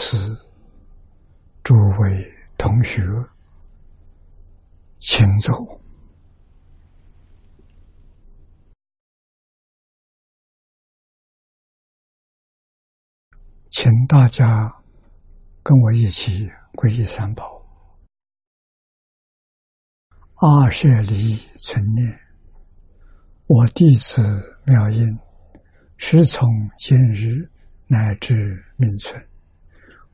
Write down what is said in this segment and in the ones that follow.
是、诸位同学，请走，请大家跟我一起皈依三宝。阿舍离存念，我弟子妙音，时从今日乃至命存。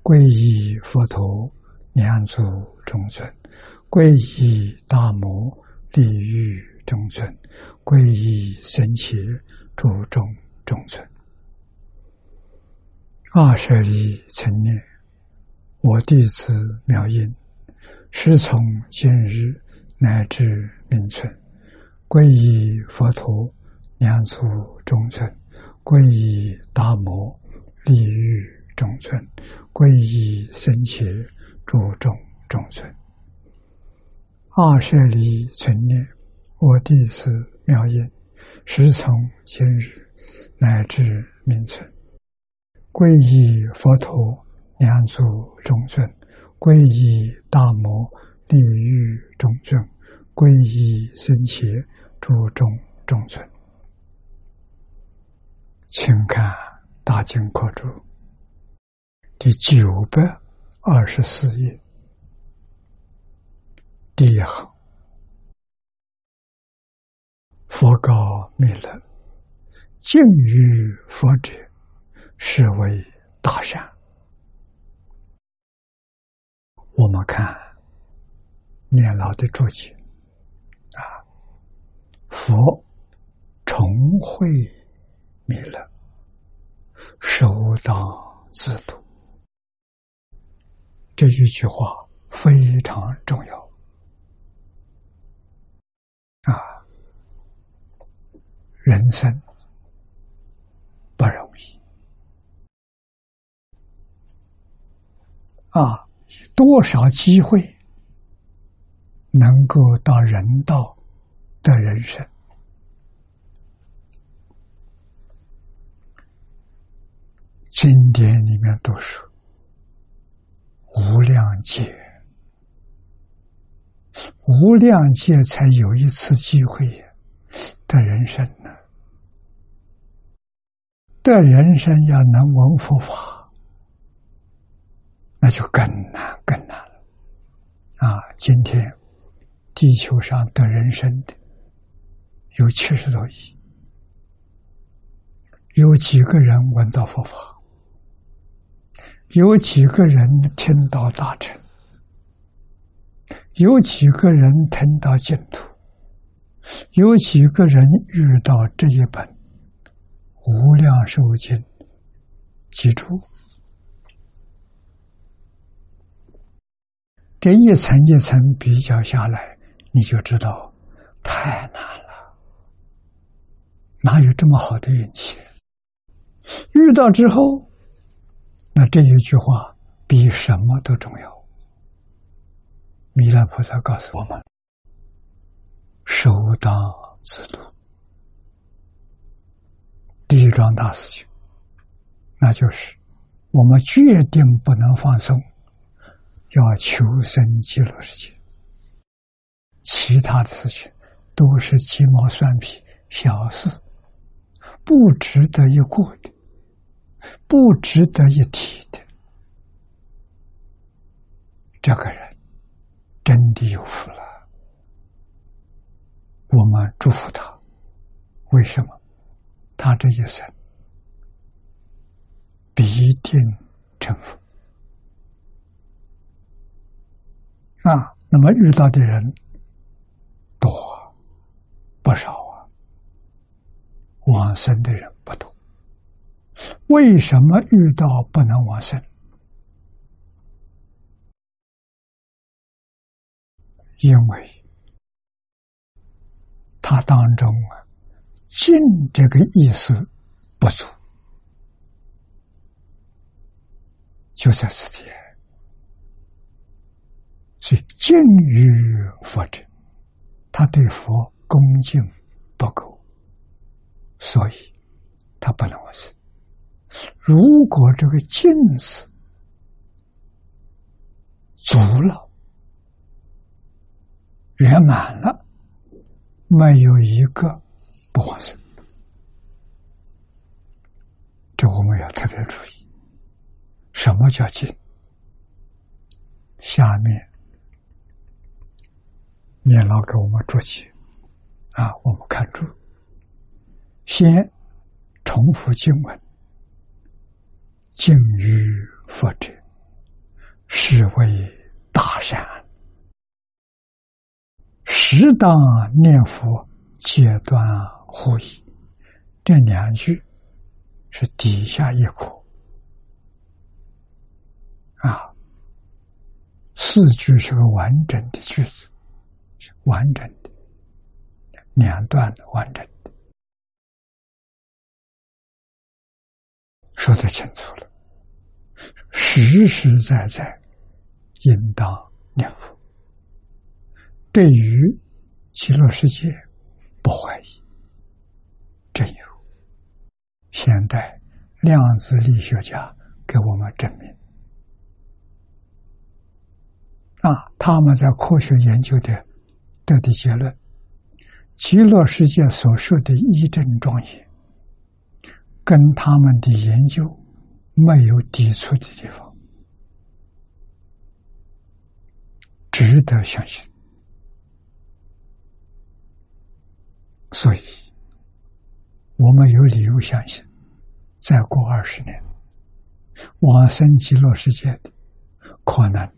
皈依佛陀，两足中尊；皈依大摩，利欲中尊；皈依僧伽，诸众中尊。二舍利成念，我弟子妙音，师从今日乃至明存，皈依佛陀，两足中尊；皈依大摩，利欲中尊。皈依僧伽，诸众中尊。二舍离存念，我弟子妙音，时从今日乃至命存。皈依佛陀，两足中尊；皈依大摩，利欲中尊；皈依僧伽，诸众中尊。请看《大经课注》。第九百二十四页，第一行：佛告弥勒，敬于佛者，是为大善。我们看念老的注解啊，佛重会弥勒，首当自度。这一句话非常重要啊！人生不容易啊！多少机会能够到人道的人生？经典里面都说。无量劫，无量界才有一次机会的人生呢。的人生要能闻佛法，那就更难更难了。啊，今天地球上的人生的有七十多亿，有几个人闻到佛法？有几个人听到大乘？有几个人听到净土？有几个人遇到这一本《无量寿经》？记住，这一层一层比较下来，你就知道太难了。哪有这么好的运气？遇到之后。那这一句话比什么都重要。弥勒菩萨告诉我们：“首当自度。”第一桩大事情，那就是我们决定不能放松，要求生极乐世界。其他的事情都是鸡毛蒜皮小事，不值得一顾的。不值得一提的，这个人真的有福了。我们祝福他。为什么？他这一生必定成佛啊！那么遇到的人多不少啊，往生的人不多。为什么遇到不能往生？因为他当中啊，敬这个意思不足，就在此地。所以敬于佛者，他对佛恭敬不够，所以他不能往生。如果这个“敬”字足了，圆满了，没有一个不划算。这我们要特别注意。什么叫尽？下面念老给我们注解啊，我们看住，先重复经文：敬于佛者，是为大善。适当念佛，戒断护疑。这两句是底下一课啊。四句是个完整的句子，是完整的两段完整说得清楚了，实实在在应当念佛。对于极乐世界不怀疑，真有。现代量子力学家给我们证明。啊，他们在科学研究的得的结论：极乐世界所说的一真庄严，跟他们的研究没有抵触的地方，值得相信。所以，我们有理由相信，再过二十年，往生极乐世界的可能。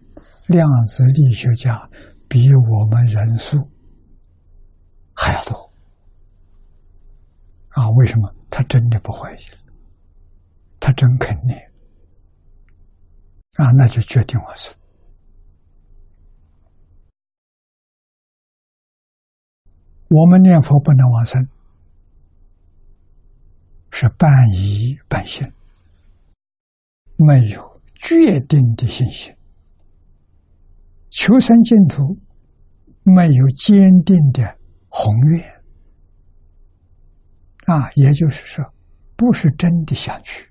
量子力学家比我们人数还要多啊！为什么？他真的不怀疑了，他真肯定啊！那就决定我是我们念佛不能往生，是半疑半信，没有决定的信心。求生净土没有坚定的宏愿啊，也就是说，不是真的想去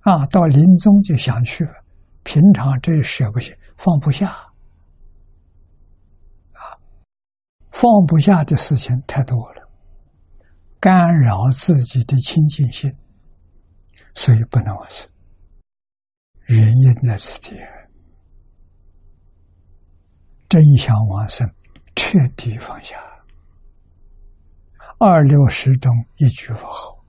啊，到临终就想去了，平常这舍不下、放不下啊，放不下的事情太多了，干扰自己的清净心，所以不能往生。原因在此地。真想往生，彻底放下。二六十中一句佛号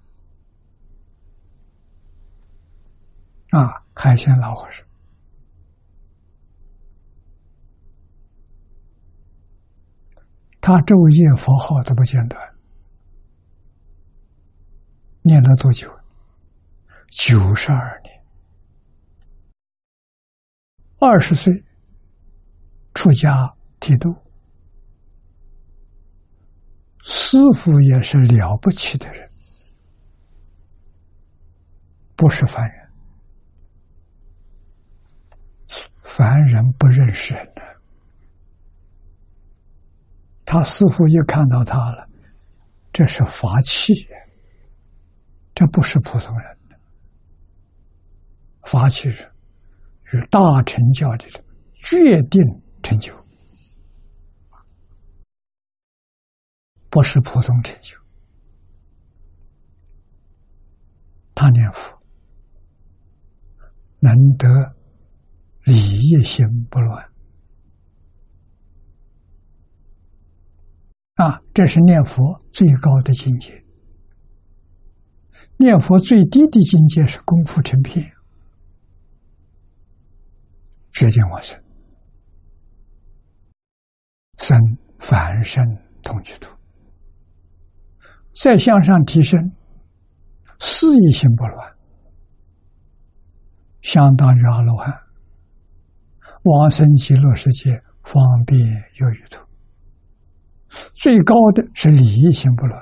啊，海鲜老和尚，他昼夜佛号都不间断，念了多久？九十二年，二十岁。出家剃度，师傅也是了不起的人，不是凡人。凡人不认识人，他师傅又看到他了，这是法器，这不是普通人法器是是大成教的人决定。成就不是普通成就，他念佛能得理业心不乱啊！这是念佛最高的境界。念佛最低的境界是功夫成片，决定我生。生凡身同居土，再向上提升，事业心不乱，相当于阿罗汉，往生极乐世界方便有余土。最高的是理业心不乱，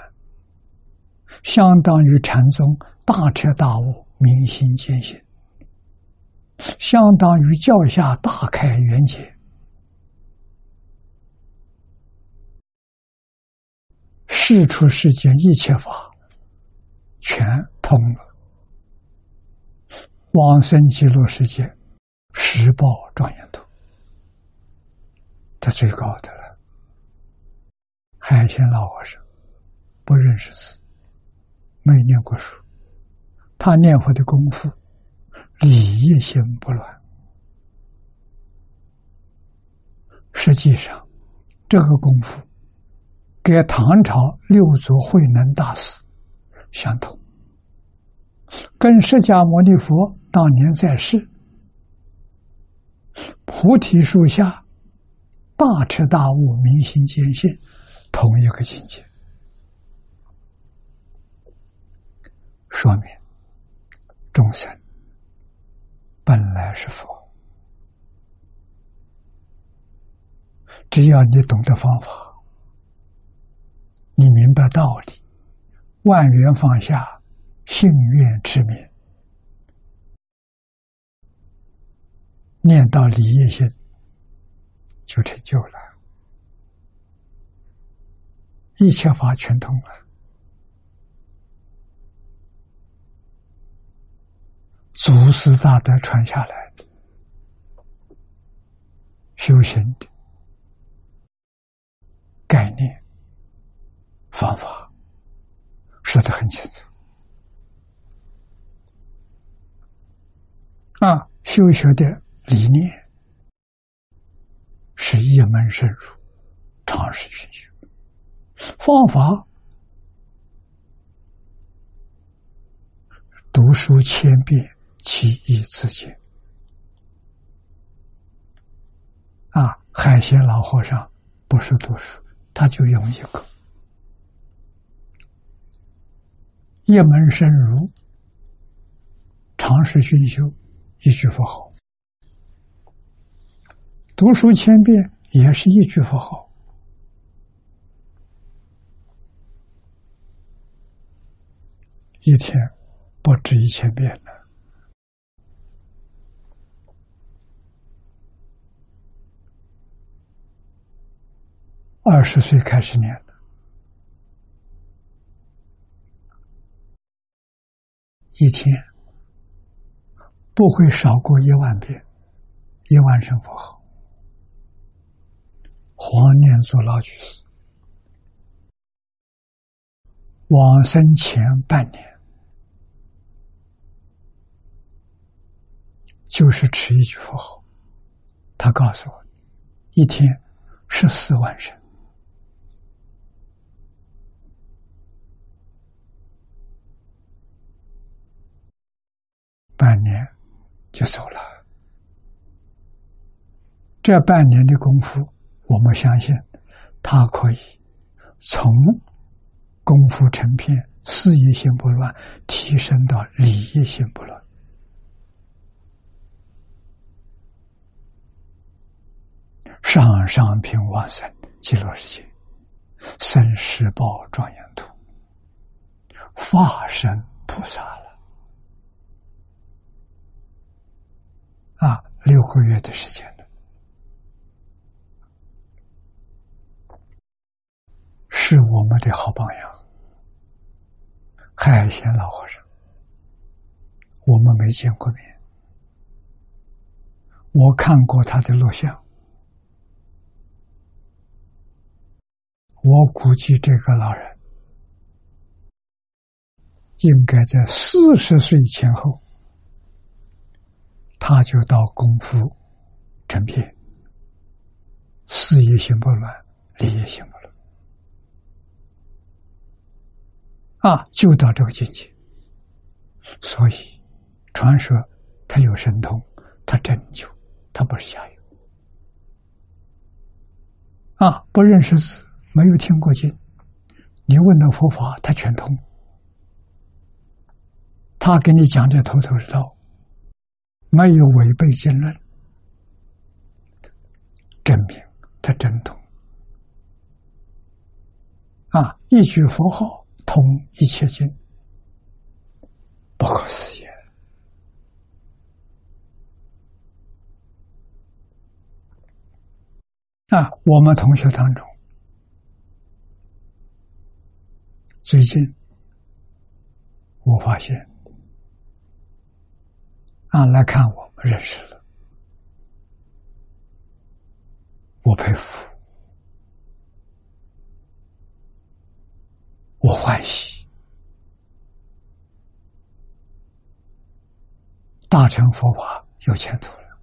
相当于禅宗大彻大悟、明心见性，相当于教下大开圆解。世出世间一切法，全通了。往生极乐世界，十报庄严土。这最高的了。海鲜老和尚不认识字，没念过书，他念佛的功夫，理一心不乱。实际上，这个功夫跟唐朝六祖慧能大师相同，跟释迦牟尼佛当年在世菩提树下大彻大悟、明心见性同一个境界，说明众生本来是佛。只要你懂得方法，你明白道理，万缘放下，信愿持名，念到理业心，就成就了，一切法全通了。祖师大德传下来的修行的。概念、方法说的很清楚啊！修学的理念是一门深入、常识熏修；方法读书千遍，其义自见。啊！海鲜老和尚不是读书。他就用一个一门深入、常识熏修一句佛号，读书千遍也是一句佛号，一天不止一千遍了。二十岁开始念的，一天不会少过一万遍，一万声佛号。黄念祖老居士往生前半年，就是持一句佛号，他告诉我，一天十四万声。半年就走了。这半年的功夫，我们相信他可以从功夫成片、事业心不乱，提升到理业心不乱。上上品往生极乐世界，生世报庄严图，化身菩萨。啊，六个月的时间了，是我们的好榜样。海鲜老和尚，我们没见过面，我看过他的录像，我估计这个老人应该在四十岁前后。他就到功夫成片，事业心不乱，理业心不乱，啊，就到这个境界。所以，传说他有神通，他真就，他不是假有。啊，不认识字，没有听过经，你问他佛法，他全通，他给你讲的头头是道。没有违背经论，证明他真通啊！一句佛号通一切经，不可思议啊！我们同学当中，最近我发现。啊，来看我们认识了，我佩服，我欢喜，大乘佛法有前途了。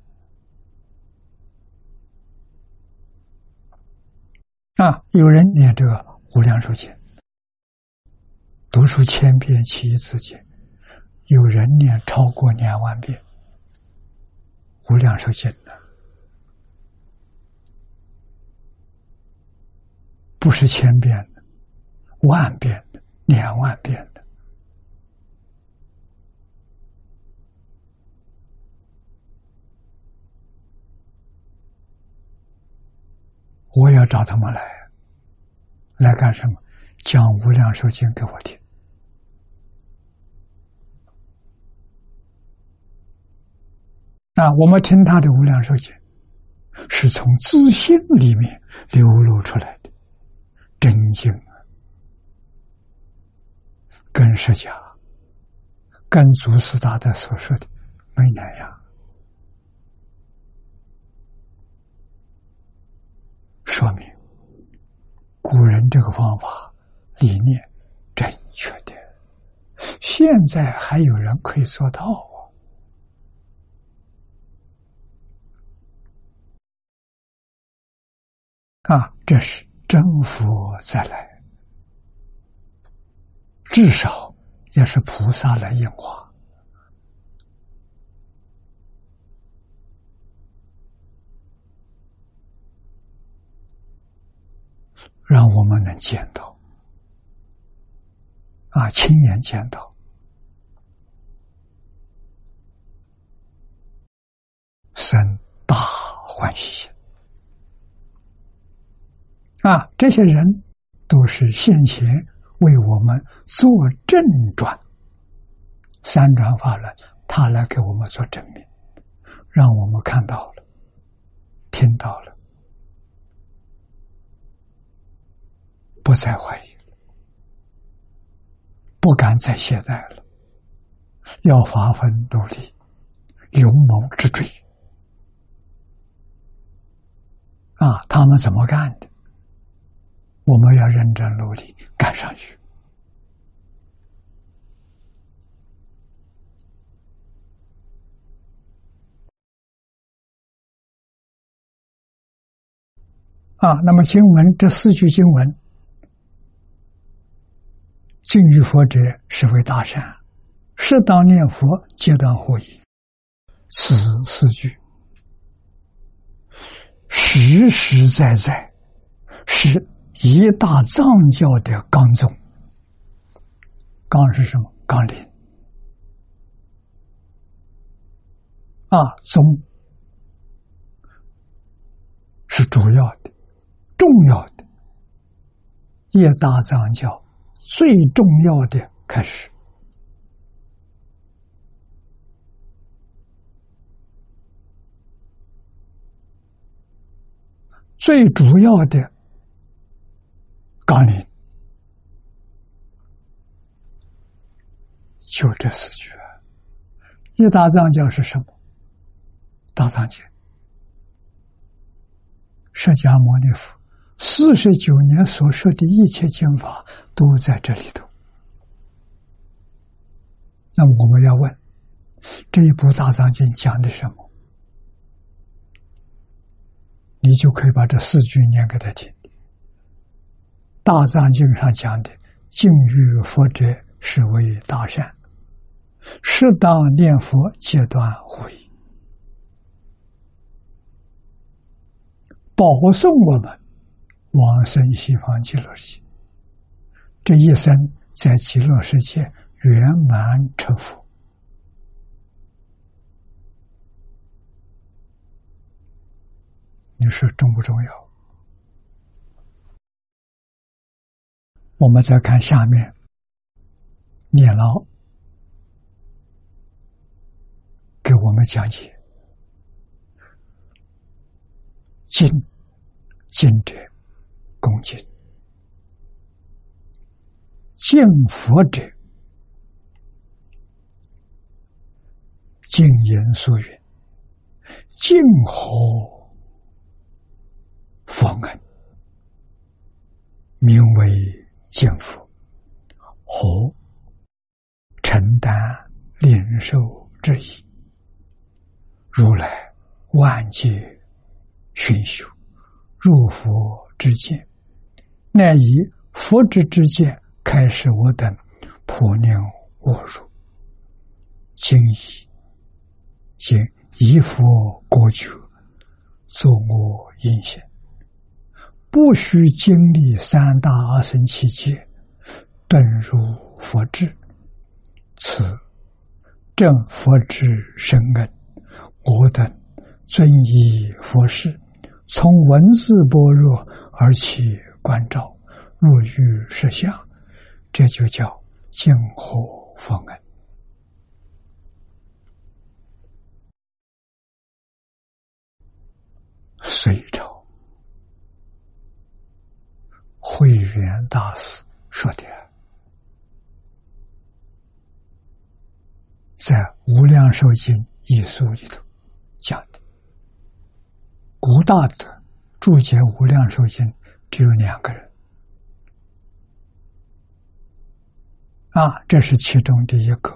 啊，有人念这个《无量寿经》，读书千遍，其义自见；有人念超过两万遍，《无量寿经》的，不是千遍的，万遍的，两万遍的。我要找他们来，来干什么？讲《无量寿经》给我听。啊，我们听他的《无量寿经》，是从自信里面流露出来的真经啊，跟释迦、跟祖师大德所说的没两样。说明古人这个方法理念正确的，现在还有人可以做到啊！这是真佛再来，至少也是菩萨来应化。让我们能见到，啊，亲眼见到，生大欢喜心。啊，这些人都是先前为我们做正转，三转法轮，他来给我们做证明，让我们看到了，听到了。不再怀疑，不敢再懈怠了，要发奋努力，勇猛之追。啊，他们怎么干的？我们要认真努力赶上去。啊，那么经文这四句经文。敬于佛者，是为大善；适当念佛，皆当获益。此四句实实在在是一大藏教的纲宗。纲是什么？纲领啊，宗是主要的、重要的，一大藏教。最重要的开始，最主要的纲领，就这四句啊。一大藏教是什么？大藏经，释迦牟尼佛。四十九年所说的一切经法都在这里头。那我们要问：这一部大藏经讲的什么？你就可以把这四句念给他听。大藏经上讲的“敬遇佛者，是为大善；适当念佛，戒断慧，保送我们。”往生西方极乐世界，这一生在极乐世界圆满成佛，你说重不重要？我们再看下面，念老给我们讲解，敬敬者。恭敬，敬佛者，敬言所云，敬何？佛恩，名为见佛，和承担领受之意。如来万劫寻修，入佛之见，乃以佛之之见开示我等普宁误入，今以见一佛果觉，作我因现。不需经历三大阿僧祇劫，顿入佛智，此正佛智深恩。我等遵依佛事，从文字般若而起观照，入于实相，这就叫净火佛恩。隋朝。慧远大师说的，在《无量寿经》一书里头讲的，古大德注解《无量寿经》只有两个人，啊，这是其中的一个，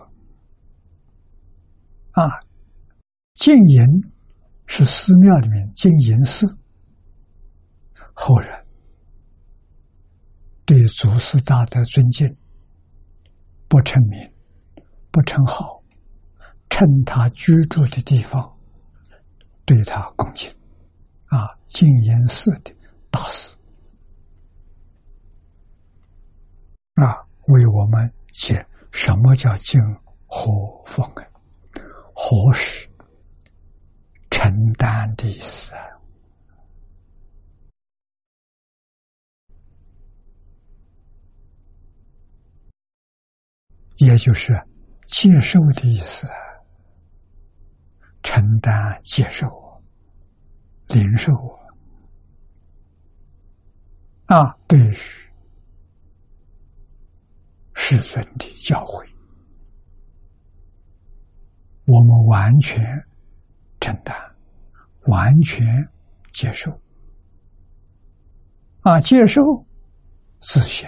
啊，净营是寺庙里面净营寺后人。对祖师大德尊敬，不称名，不称号，称他居住的地方，对他恭敬，啊，静言寺的大师，啊，为我们解什么叫敬和风啊？和是承担的意思啊。也就是接受的意思，承担、接受、领受啊，对于世尊的教诲，我们完全承担、完全接受啊，接受自信，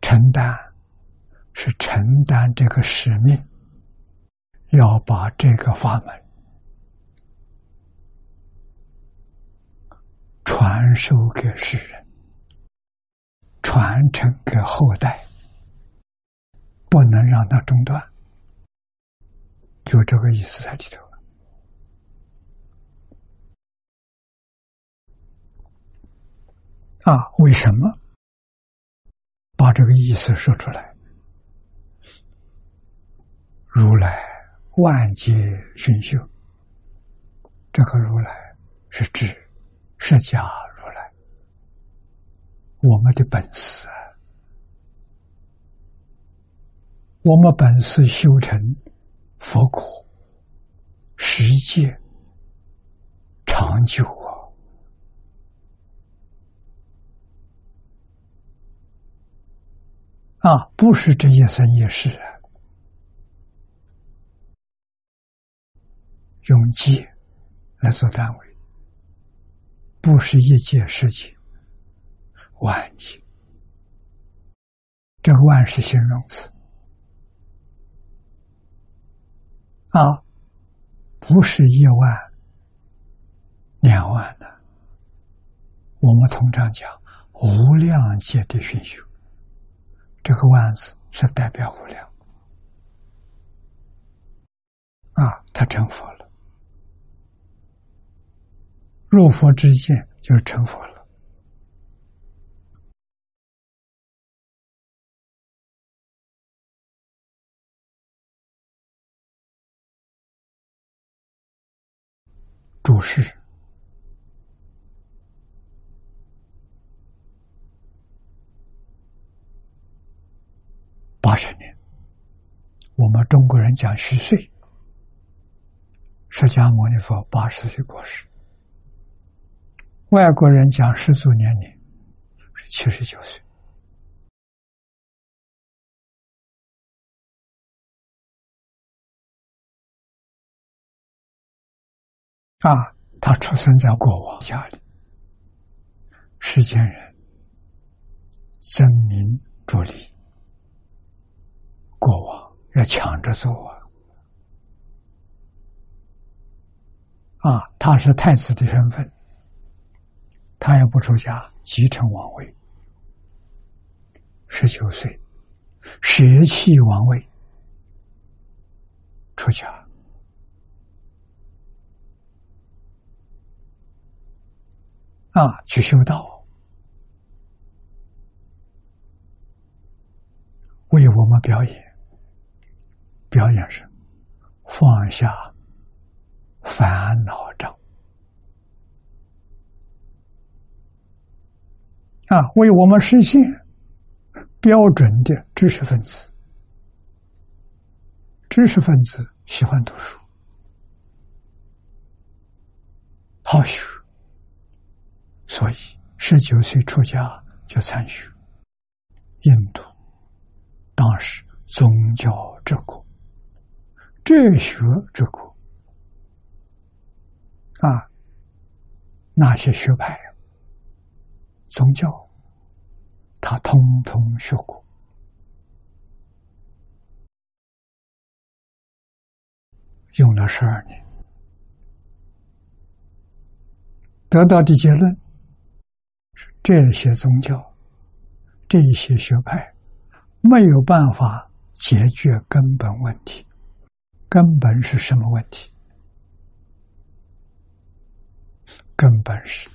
承担。是承担这个使命，要把这个法门传授给世人，传承给后代，不能让它中断，就这个意思在里头。啊，为什么把这个意思说出来？如来万劫寻修，这个如来是指释迦如来，我们的本事啊，我们本是修成佛果，十界长久啊，啊，不是这一生一世啊用界来做单位，不是一件事情，万劫。这个“万”是形容词啊，不是一万、两万的。我们通常讲无量界的熏修，这个“万”字是代表无量啊，他成佛了。入佛之见就是成佛了。注释：八十年，我们中国人讲虚岁，释迦牟尼佛八十岁过世。外国人讲世俗年龄是七十九岁。啊，他出生在国王家里，世间人争名逐利，国王要抢着做啊！啊，他是太子的身份，他也不出家，继承王位，十九岁舍弃王位，出家。啊，去修道，为我们表演，表演是放下烦恼障。啊，为我们实现标准的知识分子。知识分子喜欢读书，好学。所以，十九岁出家就参学印度，当时宗教之国、哲学之国啊，那些学派、宗教，他通通学过，用了十二年，得到的结论是。这些宗教，这些学派，没有办法解决根本问题。根本是什么问题？根本是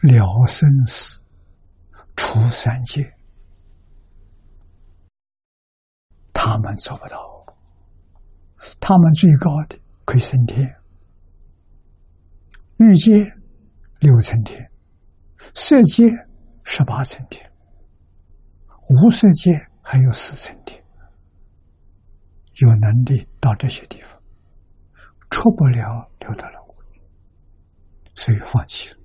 了生死、出三界，他们做不到。他们最高的可以升天，欲界六层天，色界。十八层天，无色界还有四层天，有能力到这些地方，出不了六道轮回，所以放弃了。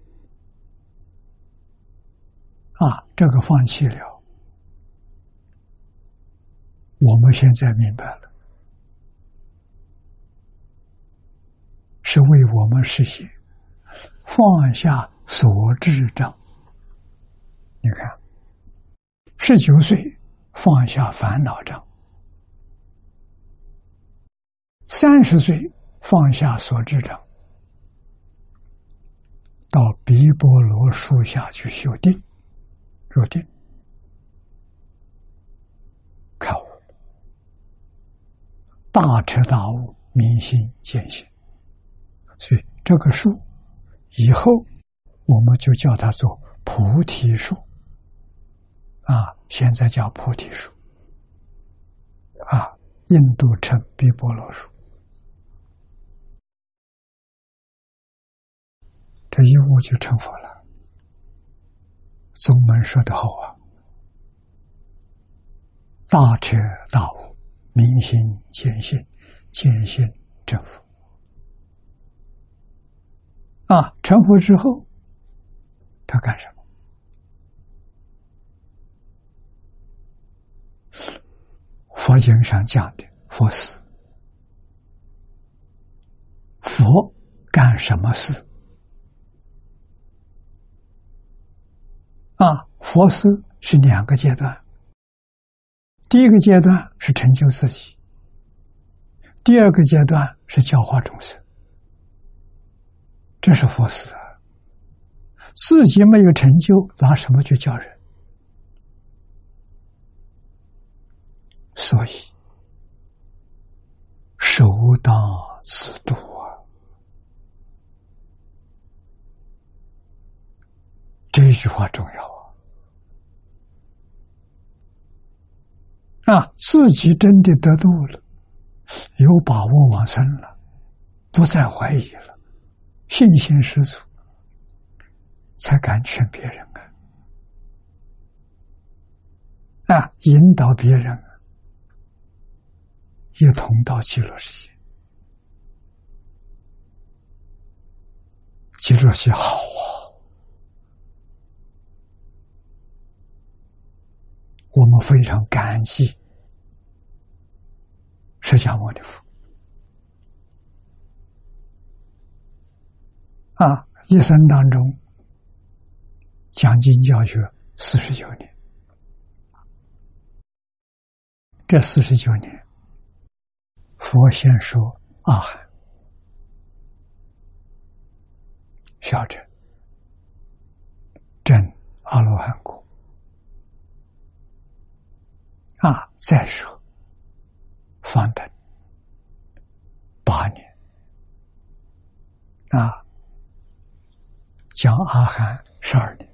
啊，这个放弃了，我们现在明白了，是为我们实现放下所知障。你看，十九岁放下烦恼障，三十岁放下所知障，到毗波罗树下去修定，入定，开悟，大彻大悟，明心见性。所以这个树以后我们就叫它做菩提树。啊，现在叫菩提树，啊，印度称毕波罗树，这一悟就成佛了。宗门说的好啊，大彻大悟，明心见性，见性成佛。啊，成佛之后，他干什么？佛经上讲的佛事，佛干什么事？啊，佛事是两个阶段。第一个阶段是成就自己，第二个阶段是教化众生。这是佛事啊！自己没有成就，拿什么去教人？所以，首当自度啊！这句话重要啊！自己真的得度了，有把握往生了，不再怀疑了，信心十足，才敢劝别人啊！啊，引导别人。一同到极乐世界，极乐世界好啊！我们非常感激释迦牟尼佛。啊，一生当中讲经教学四十九年，这四十九年，佛先说阿含、小乘、真阿罗汉果，啊，再说方等八年。啊，讲阿含十二年，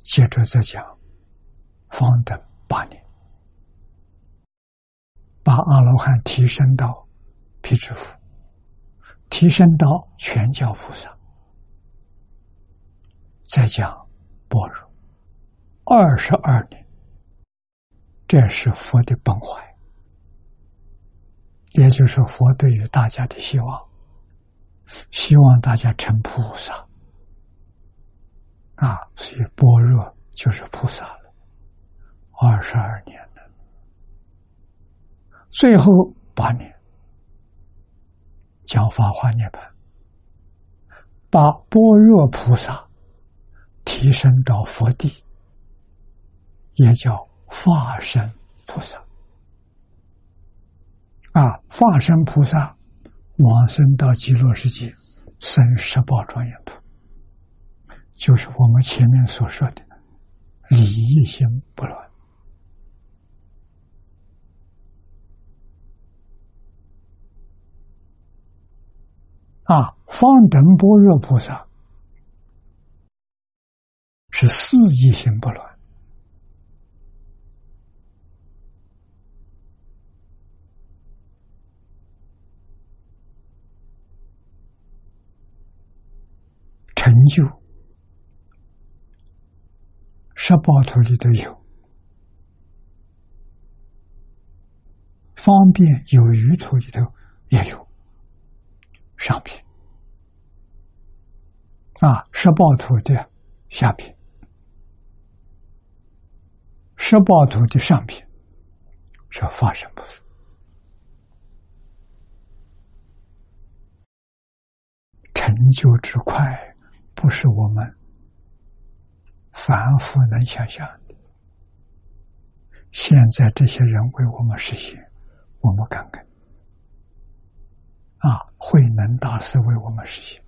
接着再讲方等八年，把阿罗汉提升到辟支佛，提升到全教菩萨，再讲般若二十二年，这是佛的本怀，也就是佛对于大家的希望。希望大家成菩萨啊！所以般若就是菩萨了。二十二年了，最后八年讲法华涅槃，把般若菩萨提升到佛地，也叫化身菩萨啊！化身菩萨。往生到极乐世界，生十宝庄严土，就是我们前面所说的理一心不乱啊。方等般若菩萨是四一心不乱。就十八图里头有，方便有余图里头也有上品啊，十八图的下品，十八图的上品是发生菩萨，成就之快。不是我们凡夫能想象的。现在这些人为我们实现，我们感恩啊！慧能大师为我们实现，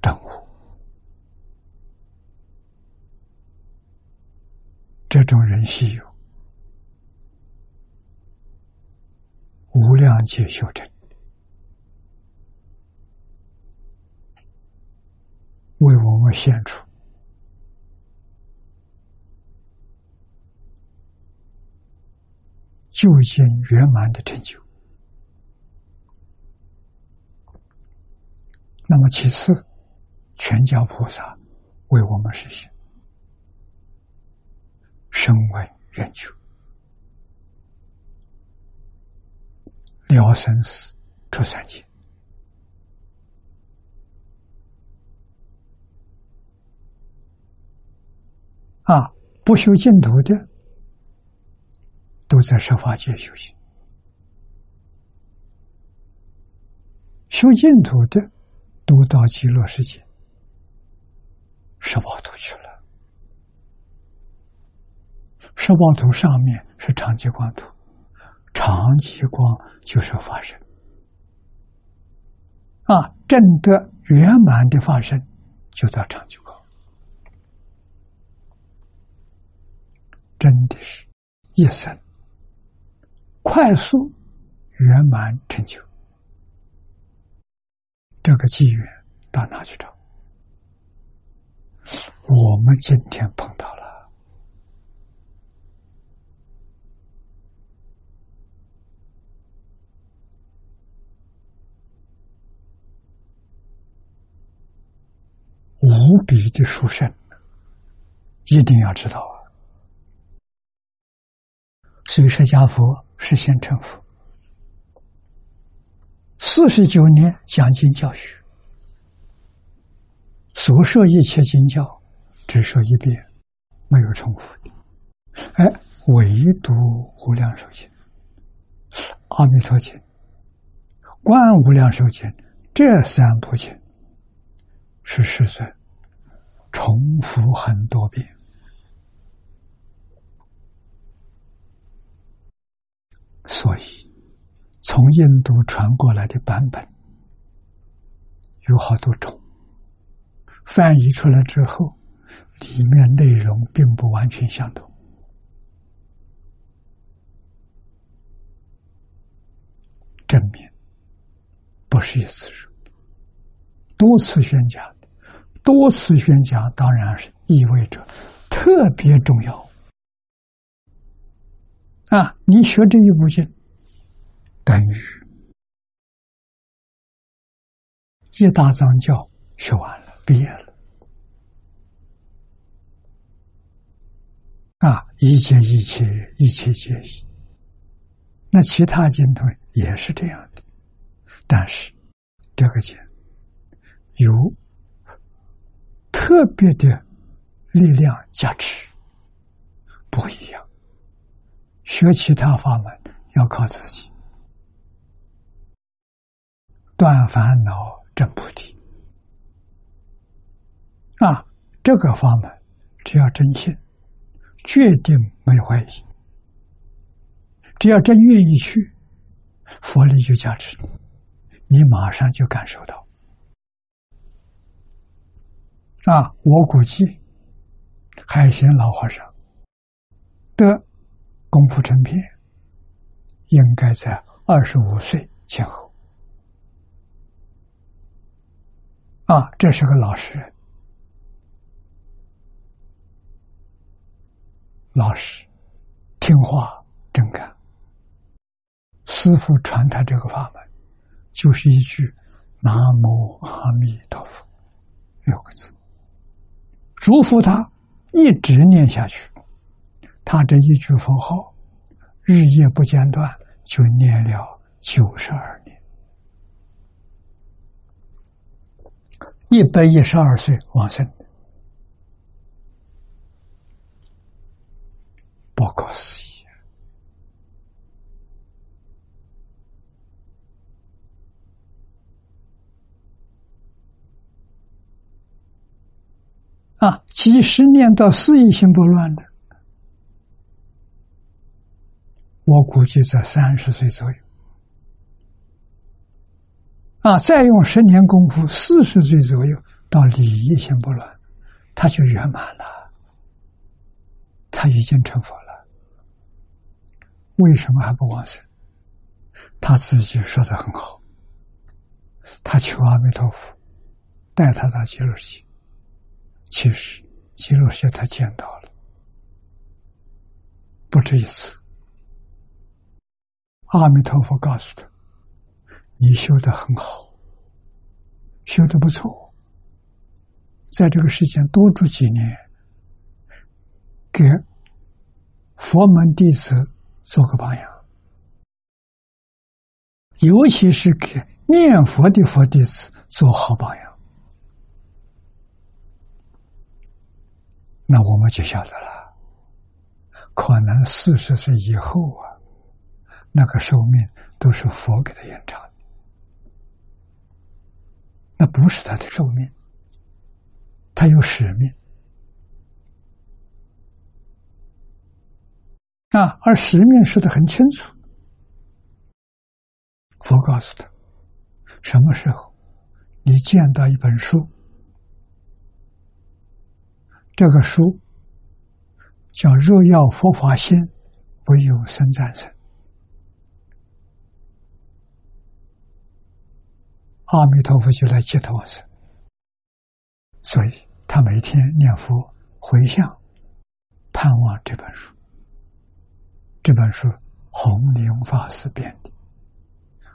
等我这种人稀有，无量劫修成。为我们献出究竟圆满的成就。那么，其次，全家菩萨为我们实现声闻愿求，了生死出三界。啊，不修净土的，都在十法界修行；修净土的，都到极乐世界十八图去了。十八图上面是长极光图，长极光就是发生。啊，正得圆满的发生，就到长久光。真的是一生快速圆满成就，这个机缘到哪去找？我们今天碰到了，无比的殊胜，一定要知道啊！所以，释迦佛是先成佛，四十九年讲经教学，所说一切经教，只说一遍，没有重复的。哎，唯独无量寿经、阿弥陀经、观无量寿经这三部经，是世尊重复很多遍，所以从印度传过来的版本有好多种，翻译出来之后，里面内容并不完全相同。正面不是一次说，多次宣讲，多次宣讲当然是意味着特别重要啊！你学这一部经，等于一大藏教学完了，毕业了啊！一切一切一切皆一。那其他经头也是这样的，但是这个经有特别的力量加持，不一样。学其他法门要靠自己，断烦恼证菩提啊！这个法门只要真心，决定没怀疑。只要真愿意去，佛力就加持你，你马上就感受到。啊，我估计海贤老和尚的功夫成片，应该在二十五岁前后。啊，这是个老实人，老实、听话、真干。师父传他这个法门，就是一句“南无阿弥陀佛”六个字，嘱咐他一直念下去。他这一句佛号，日夜不间断，就念了九十二年，一百一十二岁往生，不可思议。啊，几十年到四意心不乱的，我估计在三十岁左右。啊，再用十年功夫，四十岁左右到理一心不乱，他就圆满了，他已经成佛了。为什么还不往生？他自己说的很好，他求阿弥陀佛带他到极乐去。其实，极乐世界他见到了，不止一次。阿弥陀佛告诉他：“你修的很好，修的不错，在这个世间多住几年，给佛门弟子做个榜样，尤其是给念佛的佛弟子做好榜样。”那我们就晓得了，可能四十岁以后啊，那个寿命都是佛给他延长的，那不是他的寿命，他有使命啊，而使命说的很清楚，佛告诉他，什么时候你见到一本书。这个书叫“若要佛法心，唯有生战胜”。阿弥陀佛就来接他往生，所以他每天念佛回向，盼望这本书。这本书弘宁法师编的，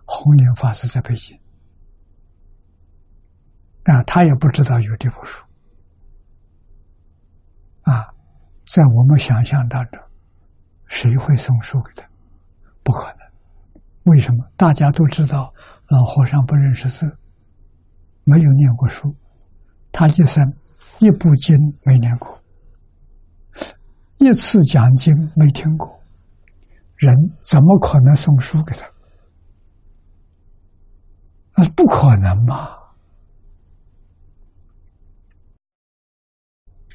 弘宁法师在北京，啊，他也不知道有这部书。啊，在我们想象当中，谁会送书给他？不可能。为什么？大家都知道，老和尚不认识字，没有念过书，他一生一部经没念过，一次讲经没听过，人怎么可能送书给他？那不可能嘛！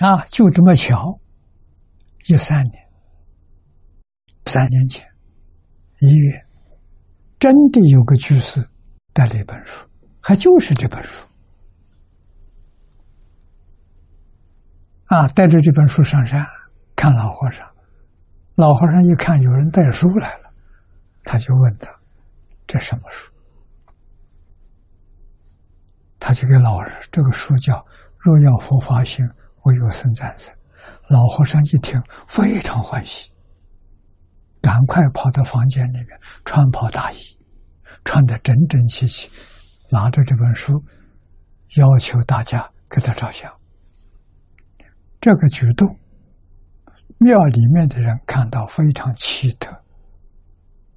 啊，就这么巧，一三年，三年前一月，真的有个居士带了一本书，还就是这本书，啊，带着这本书上山看老和尚，老和尚一看有人带书来了，他就问他：“这什么书？”他就给老人这个书叫《若要佛法行》。唯有僧战胜，老和尚一听非常欢喜，赶快跑到房间里面穿袍大衣，穿的整整齐齐，拿着这本书，要求大家给他照相。这个举动，庙里面的人看到非常奇特。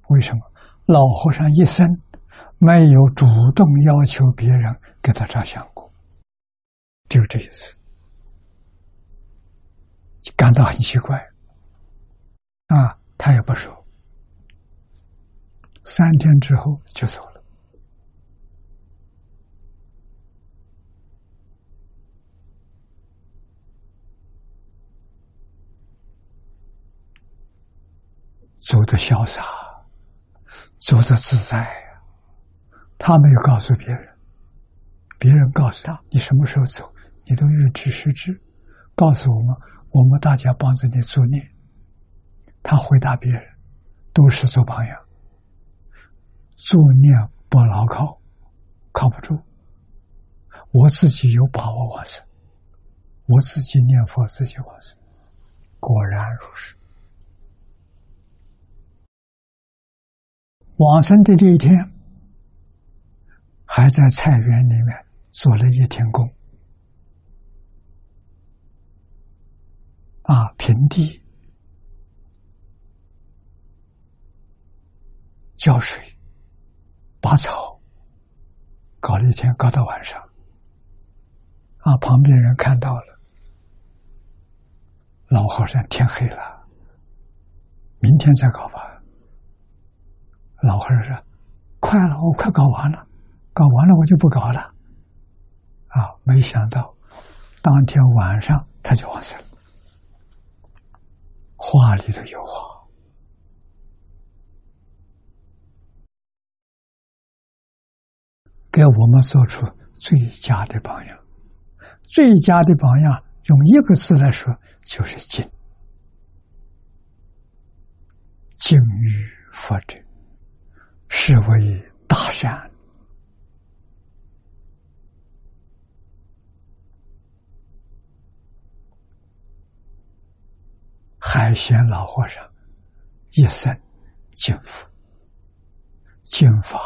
为什么？老和尚一生没有主动要求别人给他照相过，就这一次。感到很奇怪，啊，他也不说。三天之后就走了，走的潇洒，走的自在他没有告诉别人，别人告诉他：“你什么时候走？你都预知时知，告诉我们。”我们大家帮着你助念，他回答别人都是做榜样，助念不牢靠，靠不住。我自己有把握往生，我自己念佛自己往生，果然如是。往生的这一天，还在菜园里面做了一天工。啊，平地浇水、拔草，搞了一天，搞到晚上。啊，旁边人看到了，老和尚天黑了，明天再搞吧。老和尚说：“快了，我快搞完了，搞完了我就不搞了。”啊，没想到当天晚上他就往生了。话里头有话，给我们做出最佳的榜样。最佳的榜样，用一个字来说，就是“敬”。敬于佛者，是为大善。海贤老和尚一生敬佛、敬法、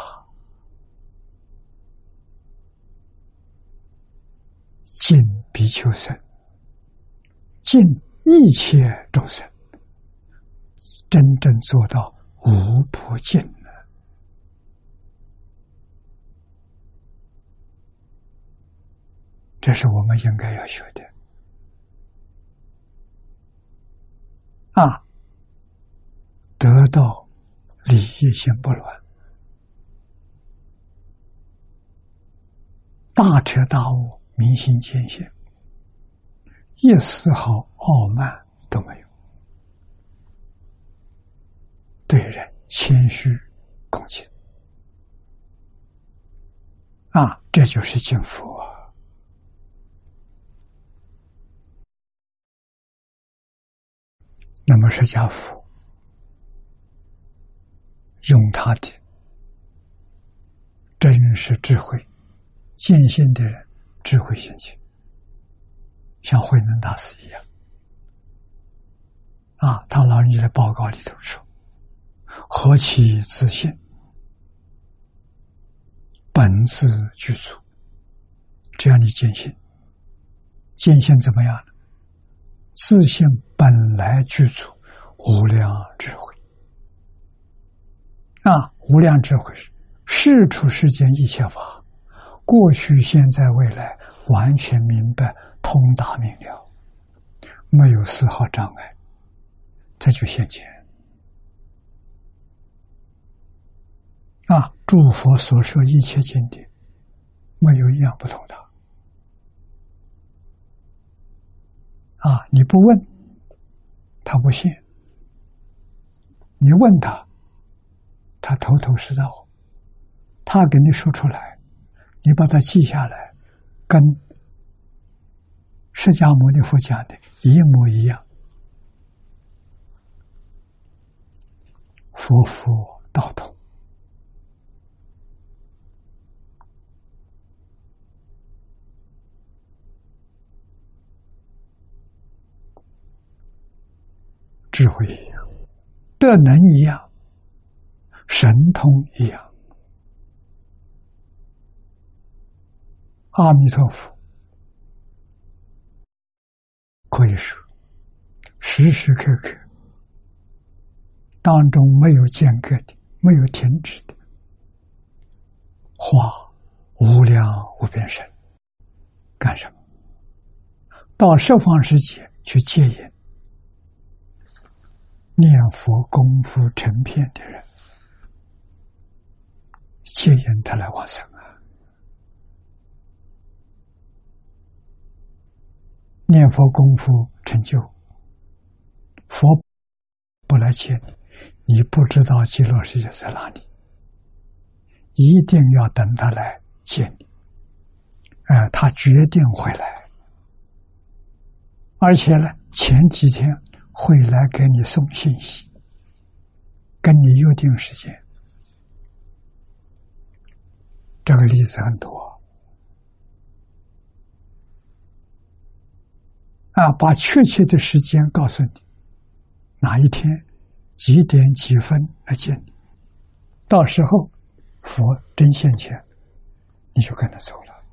尽比丘僧、尽一切众生，真正做到无不敬了。这是我们应该要学的。啊，得到礼义心不乱，大彻大悟，明心见性，一丝毫傲慢都没有，对人谦虚恭敬，啊，这就是敬佛。那么，释迦佛用他的真实智慧、见性的人智慧心情，像慧能大师一样啊，他老人家的报告里头说：“何其自信，本自具足。”这样的见性，见性怎么样呢？自信本来具足无量智慧啊！无量智慧是处世间一切法，过去、现在、未来，完全明白、通达明了，没有丝毫障碍，这就现前啊！诸佛所说一切经典，没有一样不同的。啊，你不问，他不信；你问他，他头头是道，他给你说出来，你把它记下来，跟释迦牟尼佛讲的一模一样。佛佛道同，智慧一样，德能一样，神通一样。阿弥陀佛，可以说时时刻刻。当中没有间隔的，没有停止的，化无量无边身，干什么？到十方世界去接引念佛功夫成片的人，接引他来往生啊！念佛功夫成就，佛不来接你。你不知道极乐世界在哪里，一定要等他来接你。哎，他决定会来，而且呢，前几天会来给你送信息，跟你约定时间。这个例子很多啊，把确切的时间告诉你，哪一天。几点几分来见你？到时候佛真现前，你就跟他走了，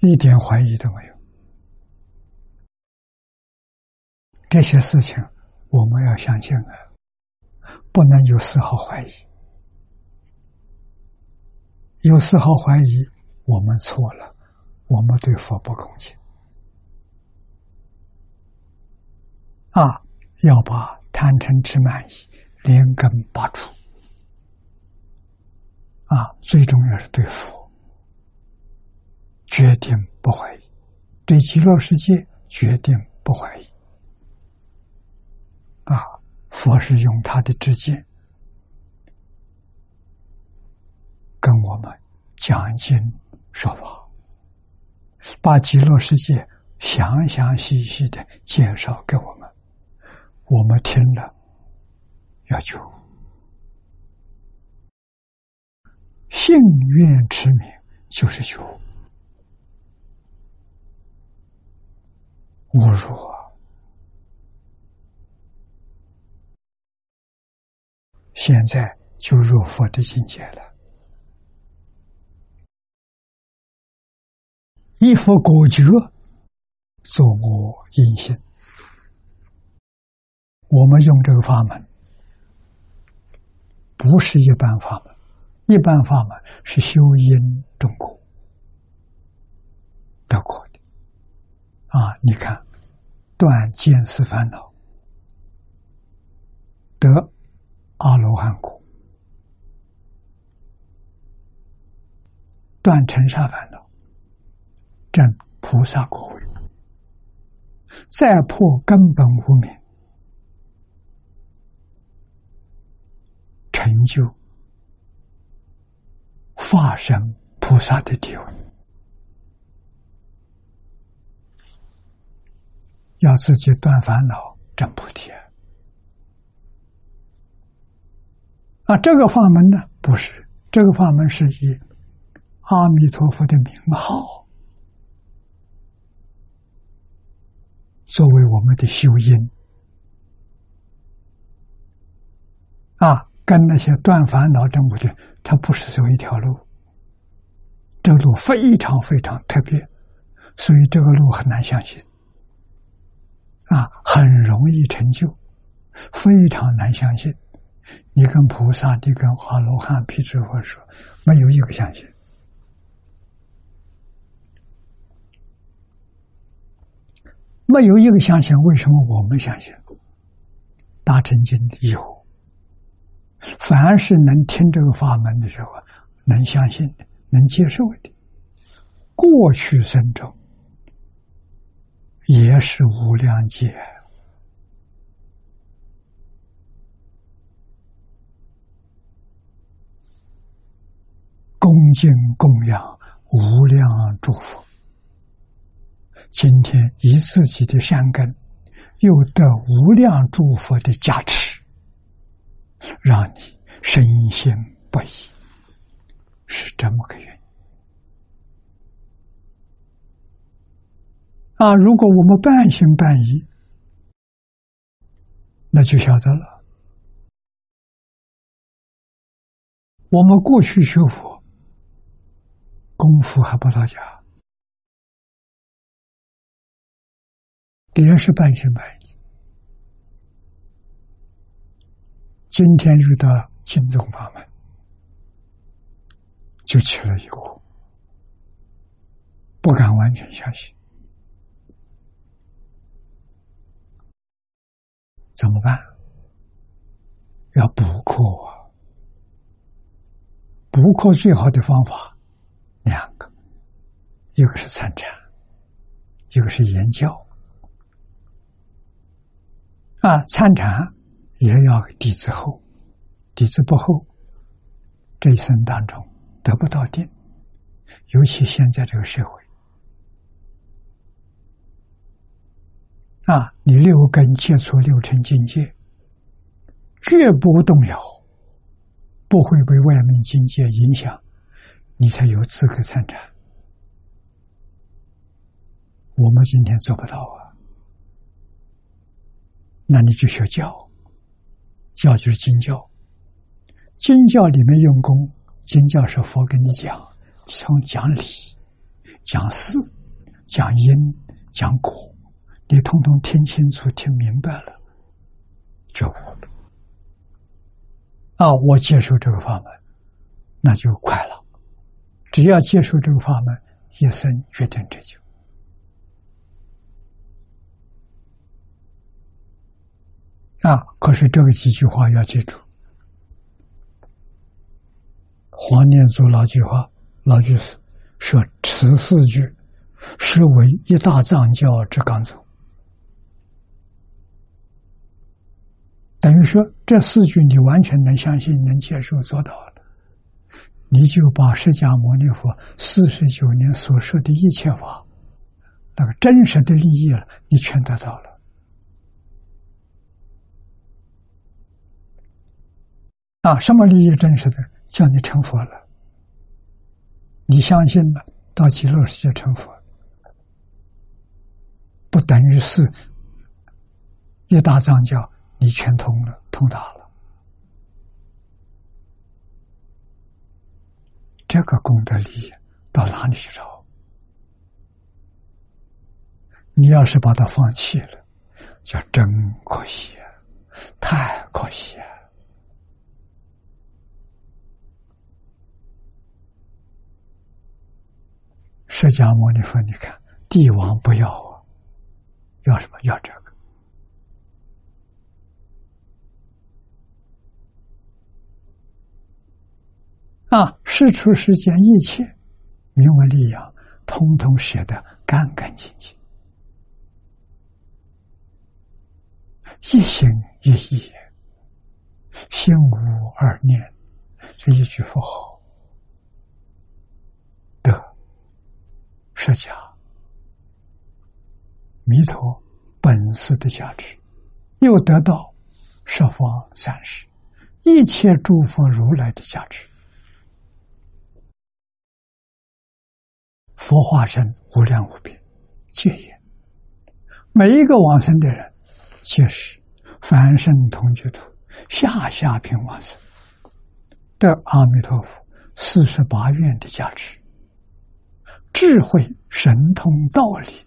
一点怀疑都没有。这些事情我们要相信啊，不能有丝毫怀疑。有丝毫怀疑，我们错了，我们对佛不恭敬啊！要把。贪嗔痴慢疑，连根拔除啊！最重要是对佛，决定不怀疑；对极乐世界，决定不怀疑。啊！佛是用他的知见跟我们讲经说法，把极乐世界详详细细的介绍给我们。我们听了要求信愿持名，就是求侮辱啊！现在就入佛的境界了，一佛果觉，作我因性。我们用这个法门，不是一般法门，一般法门是修因种果得果的。啊，你看，断见思烦恼得阿罗汉果，断尘沙烦恼证菩萨果位，再破根本无明。成就化身菩萨的地位，要自己断烦恼、证菩提啊！这个法门呢，不是这个法门，是以阿弥陀佛的名号作为我们的修因啊。跟那些断烦恼证不对，它不是走一条路，这个路非常非常特别，所以这个路很难相信，啊，很容易成就，非常难相信。你跟菩萨，你跟阿罗汉、辟支佛说，没有一个相信，没有一个相信。为什么我们相信？大乘经有。凡是能听这个法门的时候，能相信的、能接受的，过去生中也是无量劫。恭敬供养无量诸佛，今天以自己的善根，又得无量诸佛的加持，让你深信不疑，是这么个原因。啊，如果我们半信半疑，那就晓得了，我们过去学佛。功夫还不到家，也是半信半疑。今天遇到金宗法门，就起了疑惑，不敢完全相信，怎么办？要补课啊！补课最好的方法。两个，一个是参禅，一个是研教。啊，参禅也要底子厚，底子不厚，这一生当中得不到定。尤其现在这个社会，啊，你六根接触六尘境界，绝不动摇，不会被外面境界影响。你才有资格参禅。我们今天做不到啊，那你就学教，教就是经教，经教里面用功，经教是佛跟你讲，从讲理、讲事、讲因、讲果，你通通听清楚、听明白了，就悟了。啊，我接受这个法门，那就快了。只要接受这个法门，一生决定成就。啊！可是这个几句话要记住。黄念祖老句话，老句是说：“此四句是为一大藏教之纲宗。”等于说，这四句你完全能相信、能接受、做到了。你就把释迦牟尼佛四十九年所说的一切法，那个真实的利益了，你全得到了。啊，什么利益真实的？叫你成佛了。你相信了，到极乐世界成佛，不等于是一大藏教你全通了，通达了。这个功德利益到哪里去找？你要是把它放弃了，叫真可惜啊，太可惜。释迦牟尼佛，你看，帝王不要啊，要什么？要这个。啊！世出世间一切名闻利养，通通舍得干干净净，一心一意，心无二念，这一句佛号得释迦弥陀本师的价值，又得到十方三世一切诸佛如来的价值。佛化身无量无边，戒也。每一个往生的人，皆是凡圣同居土，下下品往生，得阿弥陀佛四十八愿的价值，智慧神通道理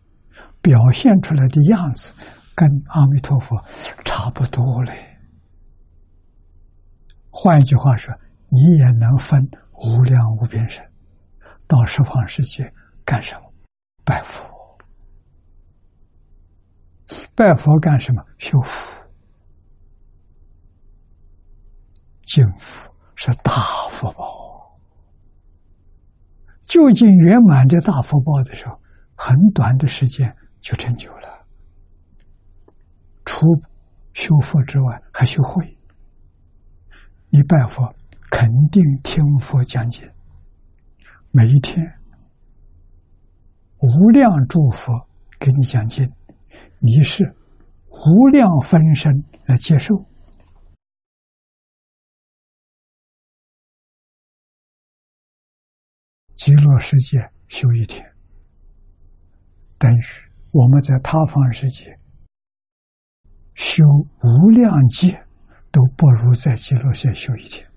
表现出来的样子，跟阿弥陀佛差不多嘞。换一句话说，你也能分无量无边身到十方世界。干什么？拜佛，拜佛干什么？修福，净福是大福报。究竟圆满这大福报的时候，很短的时间就成就了。除修佛之外，还修慧。你拜佛，肯定听佛讲解，每一天无量诸佛给你讲经，你是无量分身来接受。极乐世界修一天，等于我们在他方世界修无量劫，都不如在极乐世界修一天。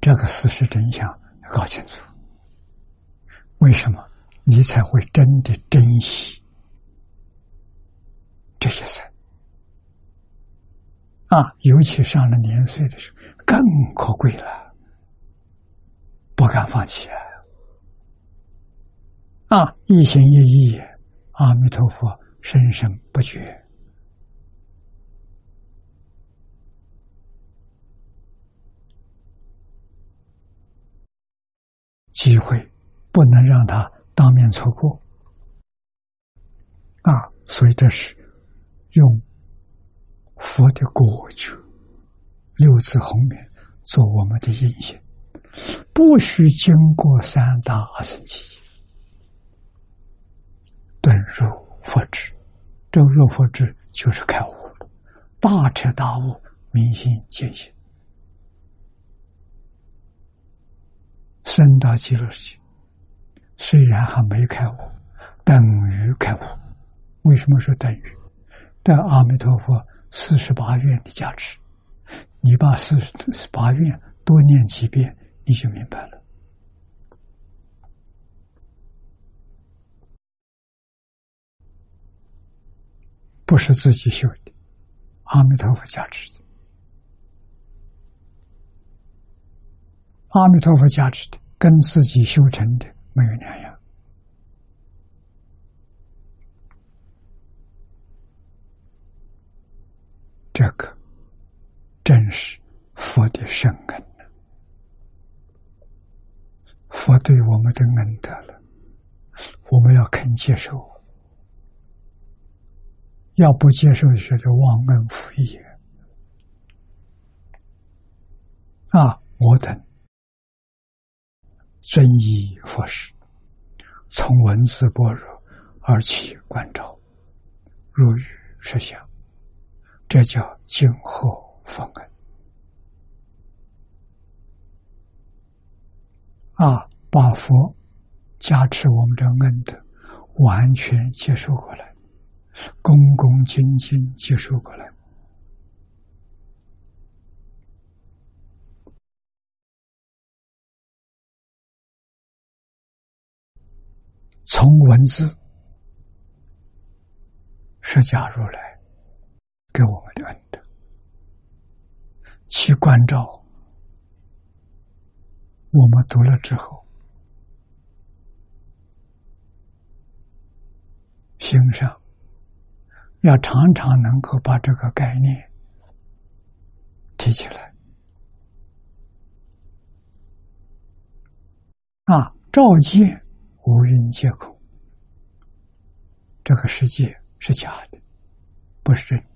这个事实真相要搞清楚。为什么你才会真的珍惜这些事？啊，尤其上了年岁的时候。更可贵了，不敢放弃啊！一心一意，阿弥陀佛，生生不绝。机会不能让他当面错过啊！所以这是用佛的果觉。六字红名做我们的印象，不需经过三大阿僧祇，顿入佛智。这入佛智就是开悟，大彻大悟，明心见性，升到极乐世界。虽然还没开悟，等于开悟。为什么说等于？但阿弥陀佛四十八愿的价值。你把四十八愿多念几遍，你就明白了。不是自己修的，阿弥陀佛加持的，阿弥陀佛加持的，跟自己修成的没有两样。这个。正是佛的圣恩佛对我们的恩德了，我们要肯接受，要不接受，就叫忘恩负义啊！我等遵依佛事，从文字般若而起观照，入于实相，这叫静候。放开啊！把佛加持我们这恩德完全接受过来，恭恭敬敬接受过来，从文字是加入来给我们的恩德。其关照，我们读了之后，心上要常常能够把这个概念提起来。啊，照见无云皆空，这个世界是假的，不是真。的。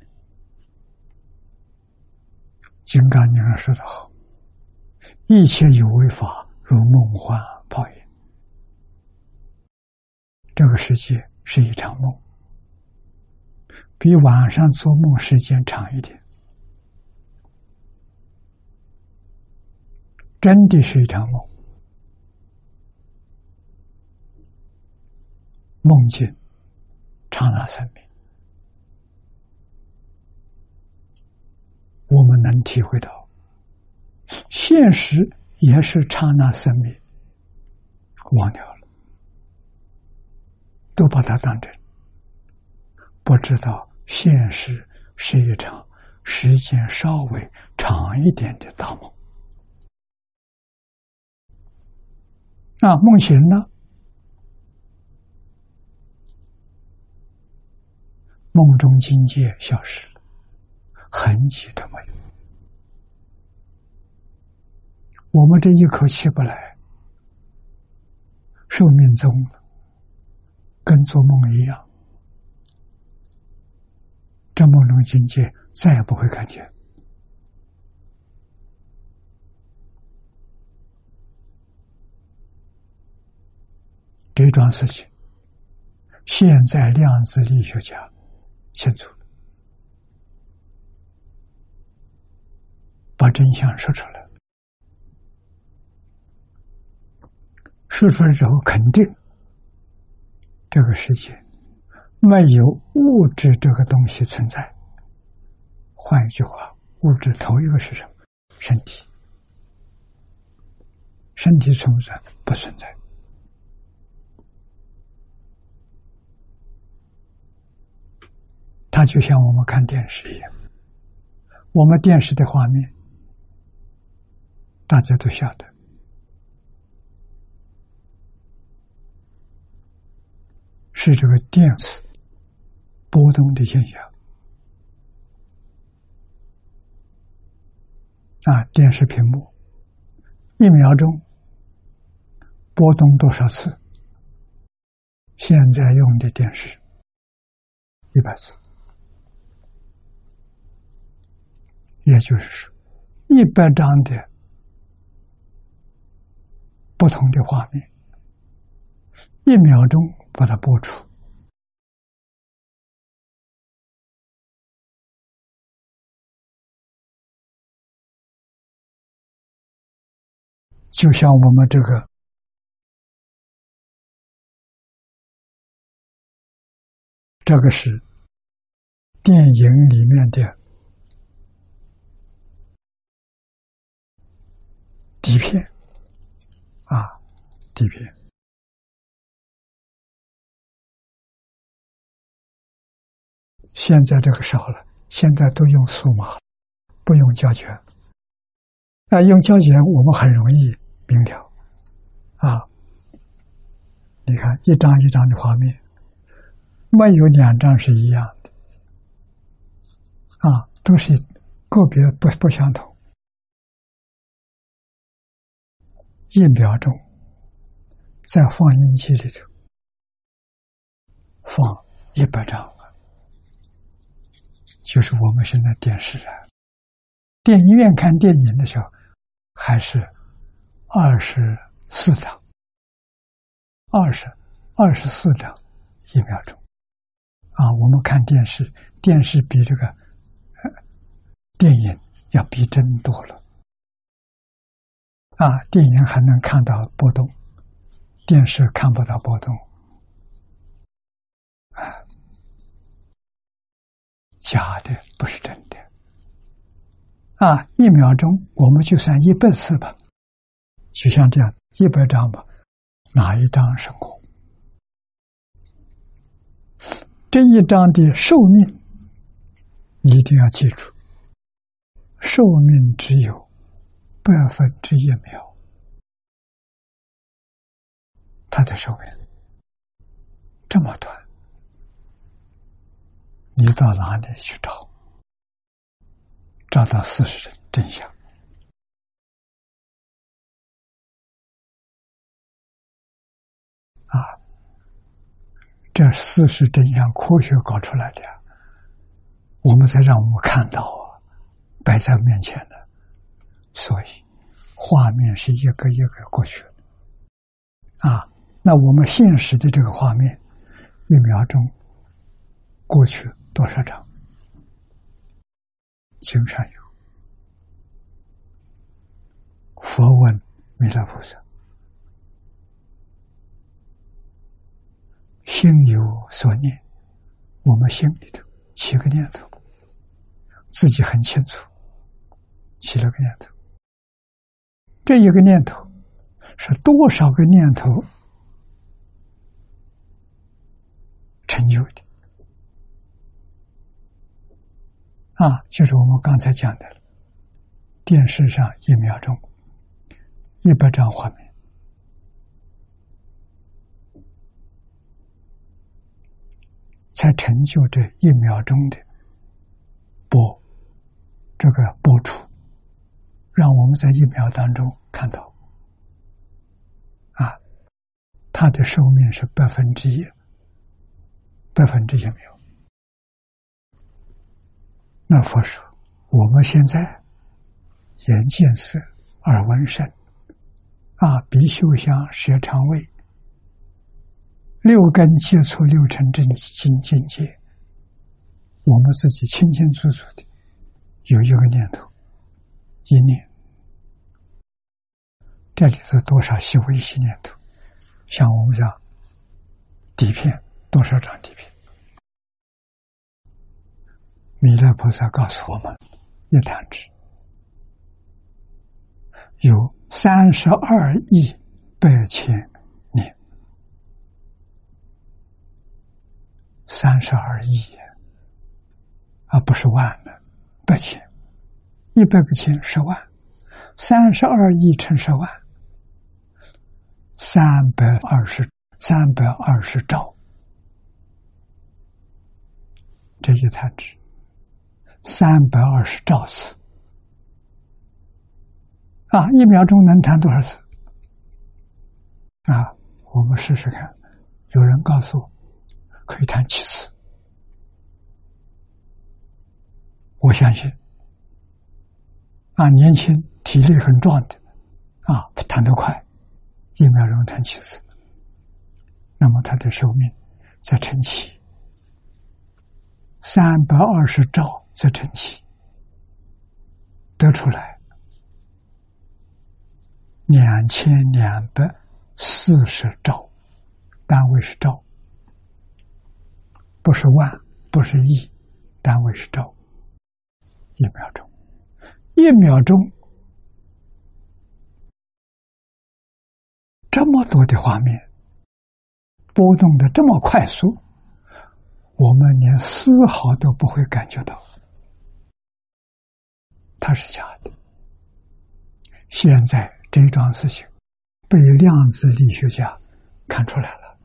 金刚经上说的好：“一切有为法，如梦幻泡影。”这个世界是一场梦，比晚上做梦时间长一点。真的是一场梦，梦境刹那生命。我们能体会到，现实也是刹那生命，忘掉了，都把它当真，不知道现实是一场时间稍微长一点的大梦。那，梦醒了，梦中境界消失了。痕迹都没有，我们这一口气不来，寿命终了，跟做梦一样，这梦中境界再也不会看见。这桩事情，现在量子力学家清楚。把真相说出来，说出来之后，肯定这个世界没有物质这个东西存在。换一句话，物质头一个是什么？身体，身体存不存？不存在。它就像我们看电视一样，我们电视的画面，大家都晓得，是这个电磁波动的现象。啊，电视屏幕一秒钟波动多少次？现在用的电视一百次。也就是说，一百张的不同的画面，一秒钟把它播出，就像我们这个这个是电影里面的。底片，底片。现在这个少了，现在都用数码，不用胶卷。啊，用胶卷我们很容易明了，啊，你看一张一张的画面，没有两张是一样的，啊，都是个别不不相同。一秒钟，在放映机里头放一百张，就是我们现在电视啊，电影院看电影的时候还是二十四张，二十二十四张一秒钟啊！我们看电视，电视比这个电影要逼真多了。啊，电影还能看到波动，电视看不到波动，啊，假的不是真的。啊，一秒钟我们就算一百次吧，就像这样一百张吧，哪一张是空？这一张的寿命一定要记住，寿命只有。百分之一秒，他的寿命这么短，你到哪里去找？找到事实真相啊！这事实真相，科学搞出来的，我们才让我们看到啊，摆在面前的。所以，画面是一个一个过去，啊，那我们现实的这个画面，一秒钟过去多少张？经上有，佛问弥勒菩萨：“心有所念，我们心里头起个念头，自己很清楚，起了个念头。”这一个念头是多少个念头成就的？啊，就是我们刚才讲的，电视上一秒钟一百张画面，才成就这一秒钟的播这个播出。让我们在一秒当中看到，啊，它的寿命是百分之一，百分之一秒。那佛说，我们现在眼见色，耳闻声，啊，鼻嗅香，舌尝味，六根接触六尘真心境界，我们自己清清楚楚的有一个念头，一念，这里头多少细微细念头，像我们讲底片，多少张底片？弥勒菩萨告诉我们：一弹指有三十二亿八千年，三十二亿，而不是万呢，八千，一百个千十万，三十二亿乘十万，三百二十，三百二十兆，这一弹指。三百二十兆次啊！一秒钟能弹多少次？啊，我们试试看。有人告诉我可以弹七次，我相信。啊，年轻体力很壮的啊，弹得快，一秒钟弹七次，那么他的寿命在乘七，三百二十兆。再乘起，得出来两千两百四十兆，单位是兆，不是万，不是亿，单位是兆。一秒钟，一秒钟，这么多的画面，波动的这么快速，我们连丝毫都不会感觉到。它是假的。现在这桩事情被量子力学家看出来了，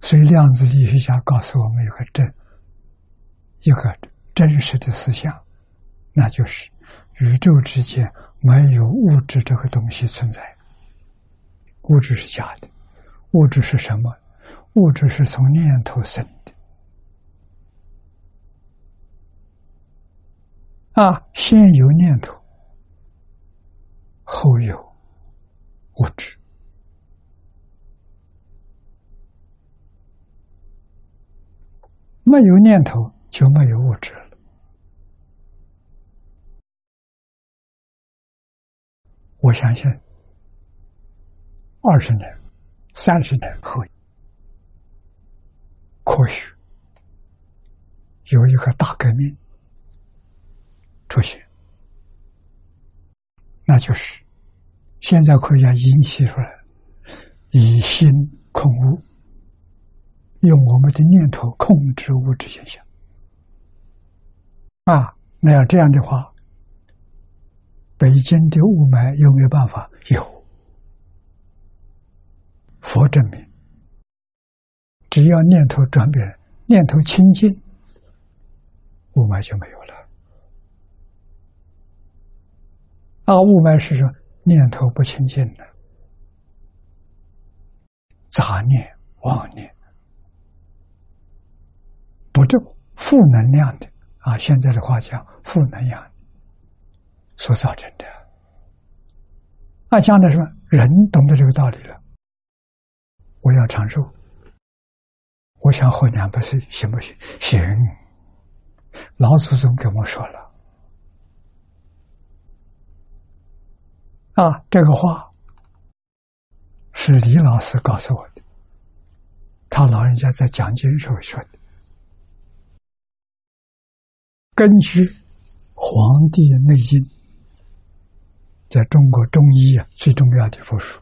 所以量子力学家告诉我们一个真一个真实的思想，那就是宇宙之间没有物质这个东西存在，物质是假的。物质是什么？物质是从念头生的。啊，先有念头，后有物质。没有念头就没有物质了。我相信，二十年、三十年后，科学有一个大革命。出现，那就是现在科学家引起出来，以心控物，用我们的念头控制物质现象。啊，那要这样的话，北京的雾霾有没有办法？有，佛证明，只要念头转变，念头清净，雾霾就没有了。啊，雾霾是说念头不清净的，杂念、妄念，不正、负能量的啊。现在的话讲，负能量所造成的。啊，讲的什么？人懂得这个道理了。我要长寿，我想活两百岁，行不行？行。老祖宗跟我说了。啊，这个话是李老师告诉我的。他老人家在讲经时候说的。根据《黄帝内经》，在中国中医啊最重要的部书，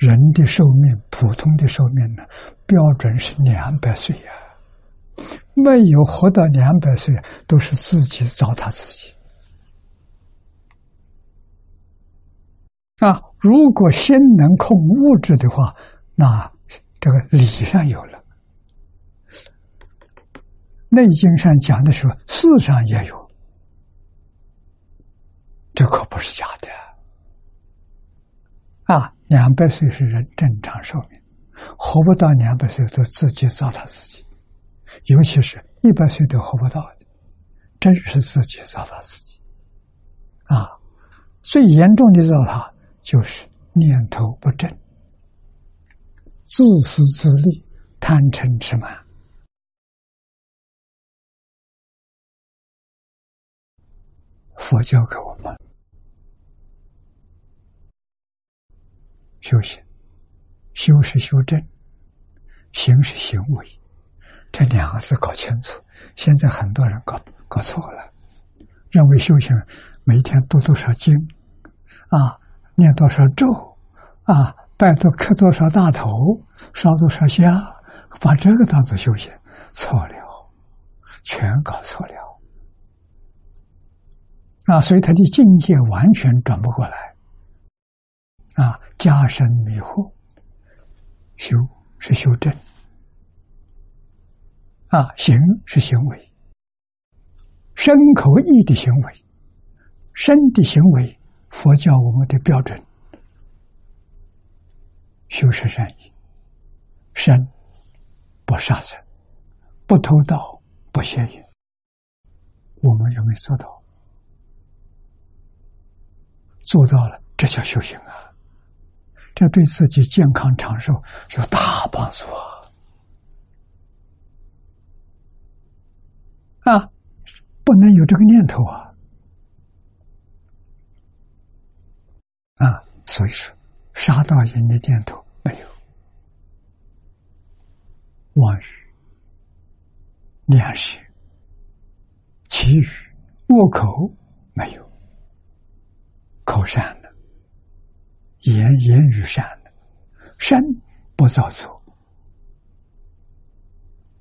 人的寿命，普通的寿命呢，标准是两百岁呀。没有活到两百岁，都是自己糟蹋自己。啊，如果心能控物质的话，那这个理上有了，《内经》上讲的时候，事上也有，这可不是假的。啊，两百岁是人正常寿命，活不到两百岁都自己糟蹋自己，尤其是一百岁都活不到的，真是自己糟蹋自己啊！最严重的糟蹋就是念头不正、自私自利、贪嗔痴慢。佛教给我们修行，修是修正，行是行为。这两个字搞清楚，现在很多人搞搞错了，认为修行每天读多少经，啊，念多少咒，啊，拜多磕多少大头，烧多少香，把这个当做修行，错了，全搞错了，啊，所以他的境界完全转不过来，啊，加深迷惑，修是修正。啊，行是行为，身口意的行为，身的行为，佛教我们的标准，修是善意，身不杀生，不偷盗，不邪淫，我们有没有做到？做到了，这叫修行啊！这对自己健康长寿有大帮助啊！啊，不能有这个念头啊！啊，所以说，杀盗淫的念头没有，妄语、良心、其余恶口没有，口善的，言言语善的，身不造作，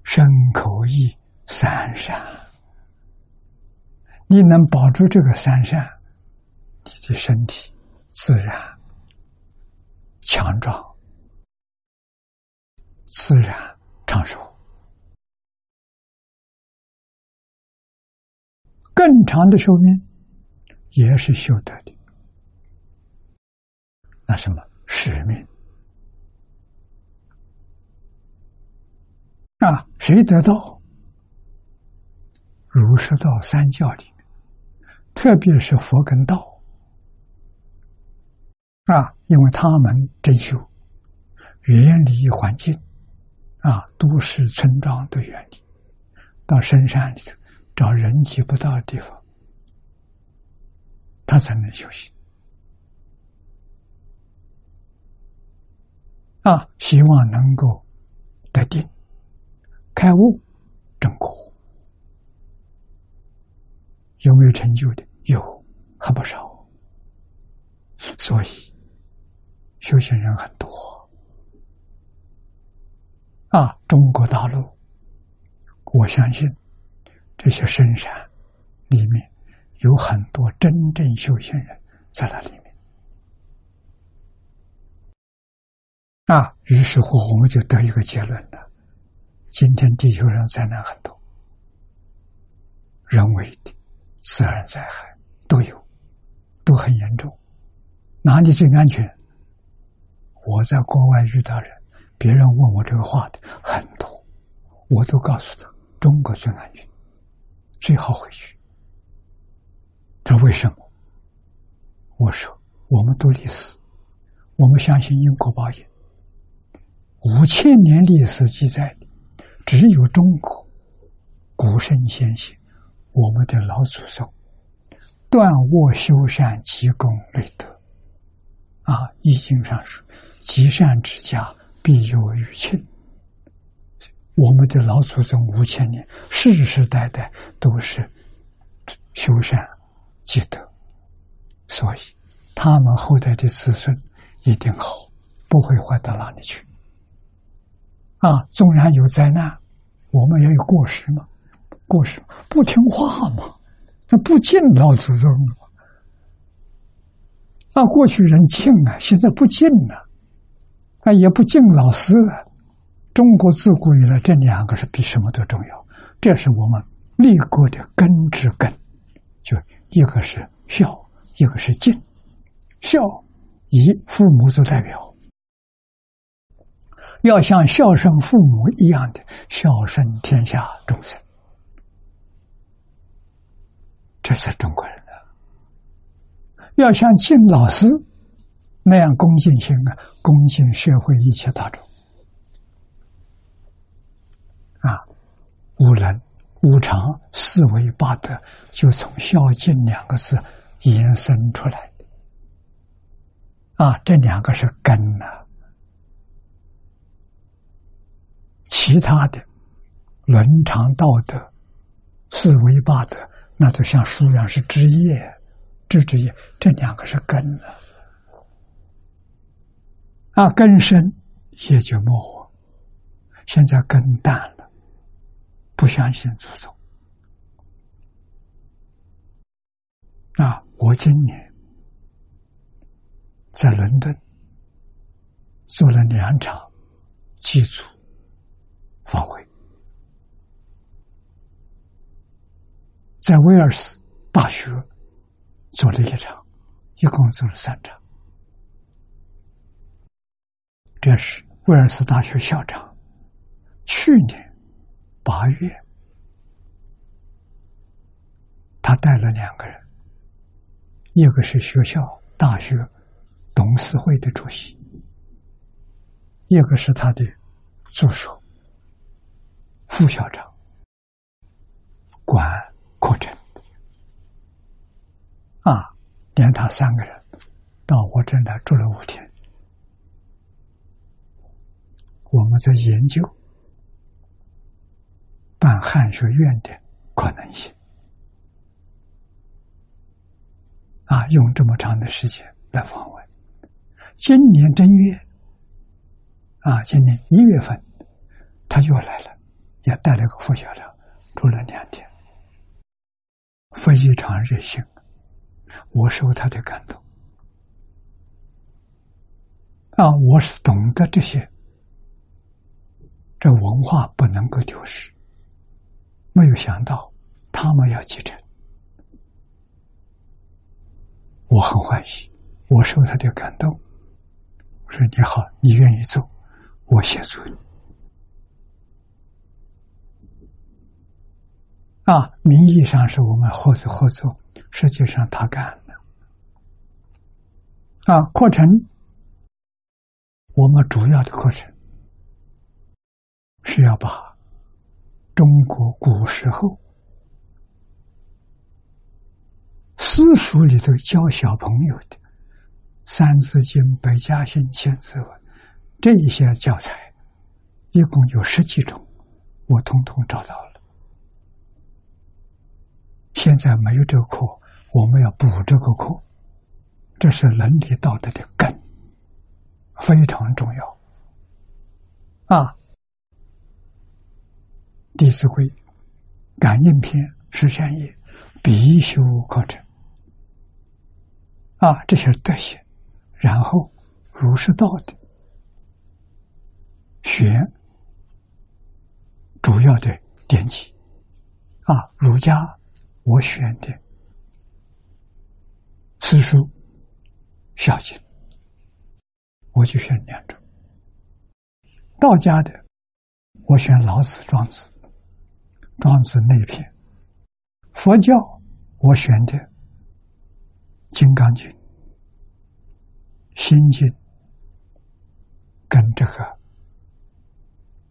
身口意。三善，你能保住这个三善，你的身体自然强壮，自然长寿。更长的寿命也是修得的。那什么使命啊？谁得到？儒释道三教里面，特别是佛跟道啊，因为他们真修，远离环境啊，都市村庄都远离，到深山里头找人迹不到的地方，他才能修行啊，希望能够得定、开悟、正果。有没有成就的？有，还不少。所以，修行人很多。啊，中国大陆，我相信这些深山里面有很多真正修行人在那里面。啊，于是乎，我们就得一个结论了：今天地球上灾难很多，人为的。自然灾害都有，都很严重。哪里最安全？我在国外遇到人，别人问我这个话的很多，我都告诉他：中国最安全，最好回去。这为什么？我说：我们都历史，我们相信因果报应。五千年历史记载的，只有中国古圣先贤。我们的老祖宗断卧修善积功累德啊，《易经》上说：“积善之家必有余庆。”我们的老祖宗五千年世世代代都是修善积德，所以他们后代的子孙一定好，不会坏到哪里去。啊，纵然有灾难，我们也有过失嘛。过失不听话嘛？那不敬老祖宗了啊，过去人敬啊，现在不敬了，啊，也不敬老师了。中国自古以来，这两个是比什么都重要。这是我们立国的根之根，就一个是孝，一个是敬。孝以父母做代表，要像孝顺父母一样的孝顺天下众生，这是中国人的。要像敬老师那样恭敬心啊，恭敬社会一切大众啊，五伦、五常、四维八德，就从孝敬两个字延伸出来啊，这两个是根呐。其他的伦常道德、四维八德，那就像树一样是枝叶，枝枝叶，这两个是根了。啊，根深也就没活。现在根淡了，不相信祖宗。啊，我今年在伦敦做了两场祭祖。发挥，在威尔斯大学做了一场，一共做了三场。这是威尔斯大学校长去年八月，他带了两个人，一个是学校大学董事会的主席，一个是他的助手。副校长管课程啊，连他三个人到我这来住了五天，我们在研究办汉学院的可能性啊，用这么长的时间来访问。今年正月啊，今年一月份他又来了。也带了个副校长，住了两天，非常热心，我受他的感动。啊，我是懂得这些，这文化不能够丢失。没有想到他们要继承，我很欢喜，我受他的感动。我说你好，你愿意做，我协助你。啊，名义上是我们合作合作，实际上他干的。啊，课程，我们主要的课程是要把中国古时候私塾里头教小朋友的《三字经》《百家姓》《千字文》这一些教材，一共有十几种，我统统找到了。现在没有这个课，我们要补这个课，这是伦理道德的根，非常重要。啊，《弟子规》《感应篇》《十善业》必修课程。啊，这些德行，然后儒释道的学主要的典籍，啊，儒家。我选的四书、孝经，我就选两种。道家的，我选老子、庄子，庄子那篇；佛教，我选的《金刚经》、《心经》跟这个《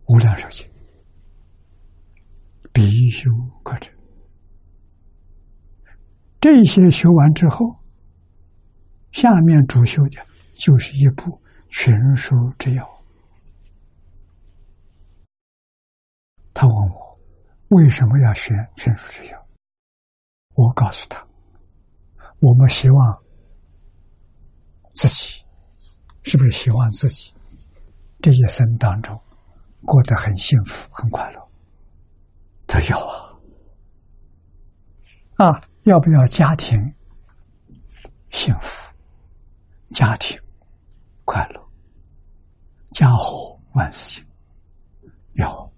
无量寿经》必修课程。这些修完之后，下面主修的就是一部《群书之要》。他问我为什么要学《群书之要》，我告诉他，我们希望自己是不是希望自己这一生当中过得很幸福、很快乐？他要啊，啊。要不要家庭幸福、家庭快乐、家和万事兴？要。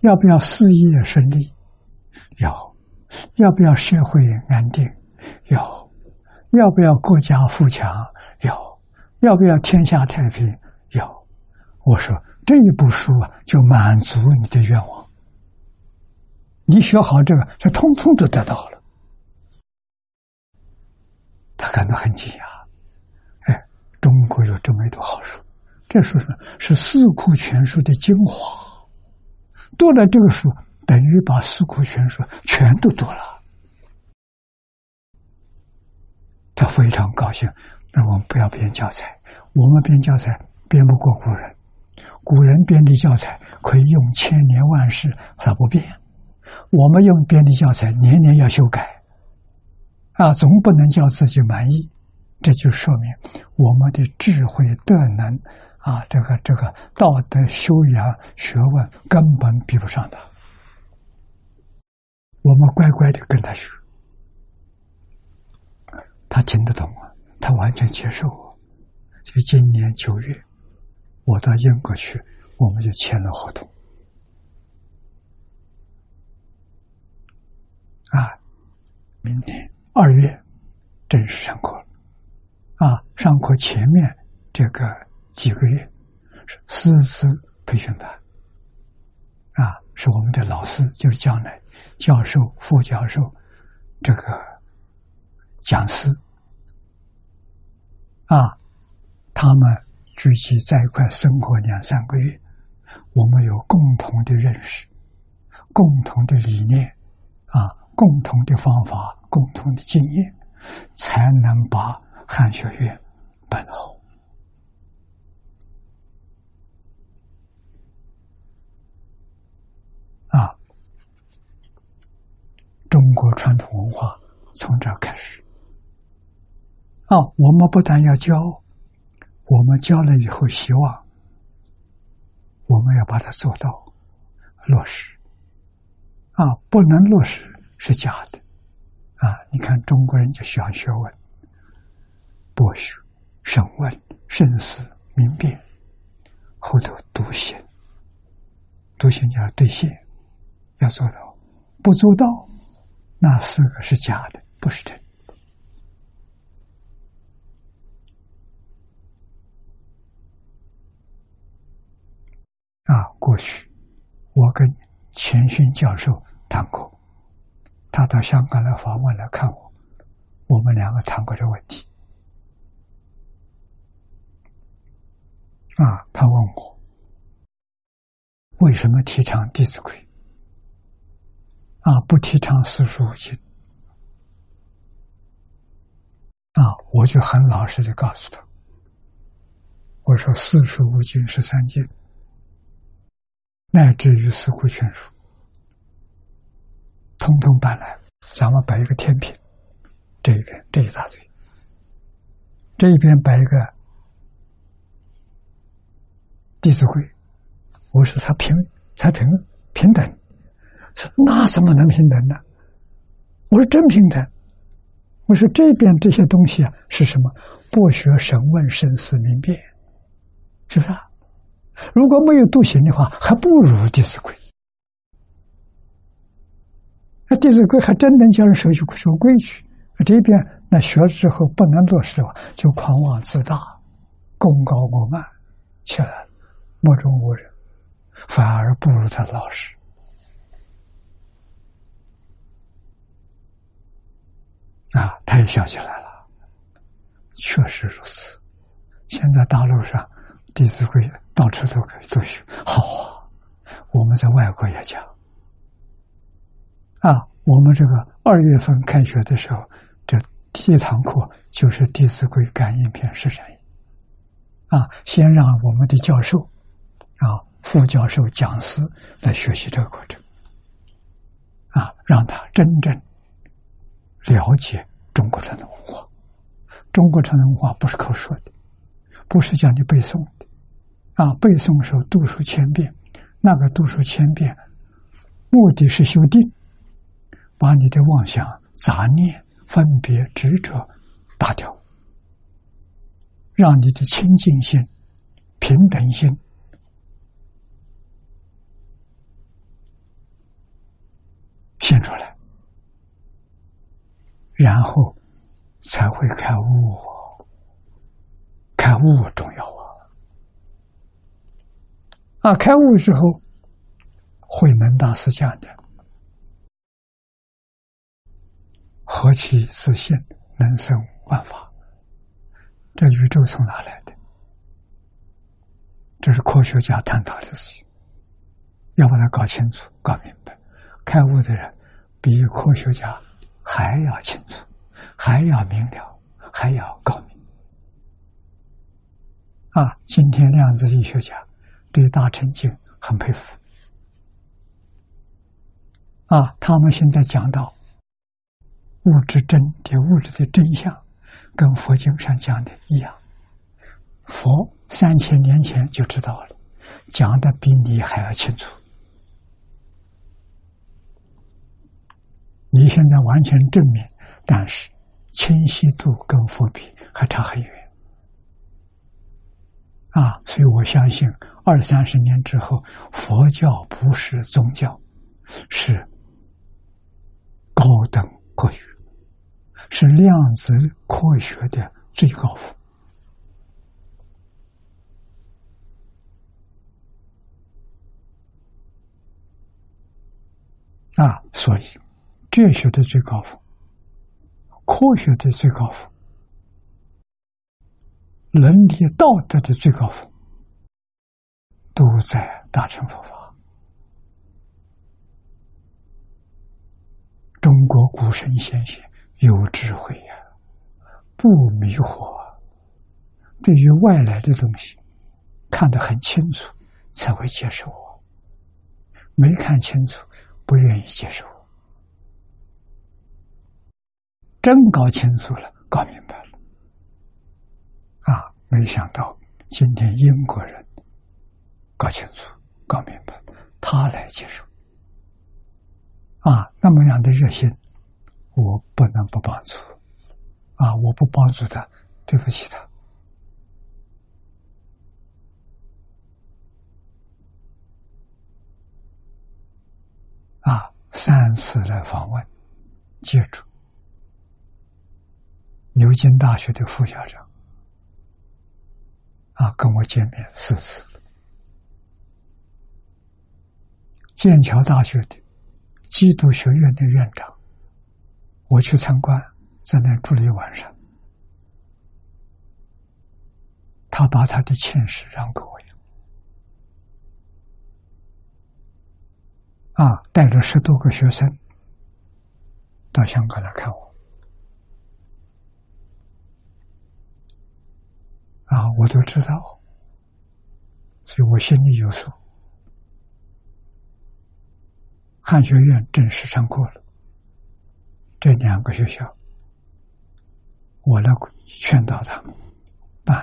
要不要事业顺利？要。要不要社会安定？要。要不要国家富强？要。要不要天下太平？要。我说这一部书啊，就满足你的愿望。你学好这个，就通通都得到了。他感到很惊讶，哎，中国有这么一本好书，这书是是四库全书的精华，读了这个书，等于把四库全书全都读了。他非常高兴，那我们不要编教材，我们编教材编不过古人，古人编的教材可以用千年万世，他不变。我们用编的教材，年年要修改，啊，总不能叫自己满意。这就说明我们的智慧德能，啊，这个这个道德修养学问根本比不上他。我们乖乖的跟他学。他听得懂啊，他完全接受。所以今年九月，我到英国去，我们就签了合同。啊，明天二月正式上课了。啊，上课前面这个几个月是师资培训班。啊，是我们的老师，就是将来教授、副教授这个讲师。啊，他们聚集在一块生活两三个月，我们有共同的认识、共同的理念，啊，共同的方法、共同的经验，才能把汉学院办好。啊，中国传统文化从这开始。啊，我们不但要教，我们教了以后，希望我们要把它做到落实。啊，不能落实是假的。啊，你看中国人就喜欢学问、博学、审问、慎思、明辨，后头笃信，笃信要兑现，要做到，不做到，那四个是假的，不是真。啊，过去我跟钱勋教授谈过，他到香港来访问来看我，我们两个谈过这问题。啊，他问我为什么提倡《弟子规》，啊，不提倡四书五经？啊，我就很老实的告诉他，我说四书五经是三经。乃至于四库全书，通通搬来，咱们摆一个天平，这一边这一大堆，这一边摆一个《弟子规》，我说他平，才平平等，说那怎么能平等呢？我说真平等，我说这边这些东西啊是什么？博学、审问、深思、明辨，是不是？啊？如果没有笃行的话，还不如《弟子规》。那《弟子规》还真能教人守守守规矩。这边那学了之后不能落实的话，就狂妄自大、功高我慢起来了，目中无人，反而不如他老实。啊，他也想起来了，确实如此。现在大陆上。《弟子规》到处都可以都学，好啊！我们在外国也讲啊。我们这个二月份开学的时候，这第一堂课就是《弟子规》感应篇实战啊。先让我们的教授啊、副教授、讲师来学习这个过程啊，让他真正了解中国传统文化。中国传统文化不是口说的，不是叫你背诵。啊，背诵时候读书千遍，那个读书千遍，目的是修定，把你的妄想、杂念、分别、执着打掉，让你的清净心、平等心现出来，然后才会开悟。开悟重要啊！啊，开悟之后，慧能大师讲的“何其自信，能生万法”，这宇宙从哪来的？这是科学家探讨的事情，要把它搞清楚、搞明白。开悟的人比科学家还要清楚，还要明了，还要高明。啊，今天量子力学家对大乘经很佩服。啊，他们现在讲到物质真的物质的真相，跟佛经上讲的一样。佛三千年前就知道了，讲的比你还要清楚。你现在完全证明，但是清晰度跟佛比还差很远。啊，所以我相信二三十年之后，佛教不是宗教，是高等国语，是量子科学的最高峰。啊，所以哲学的最高峰、科学的最高峰、伦理道德的最高峰，都在大乘佛法。中国古圣先贤有智慧呀，不迷惑，对于外来的东西看得很清楚，才会接受我。没看清楚。不愿意接受我，真搞清楚了，搞明白了，啊！没想到今天英国人搞清楚、搞明白，他来接受，啊！那么样的热心，我不能不帮助，啊！我不帮助他，对不起他。啊，三次来访问，接触牛津大学的副校长，啊，跟我见面四次。剑桥大学的基督学院的院长，我去参观，在那住了一晚上，他把他的寝室让给我。啊，带着十多个学生到香港来看我，啊，我都知道，所以我心里有数。汉学院正式上课了，这两个学校，我来劝导他们办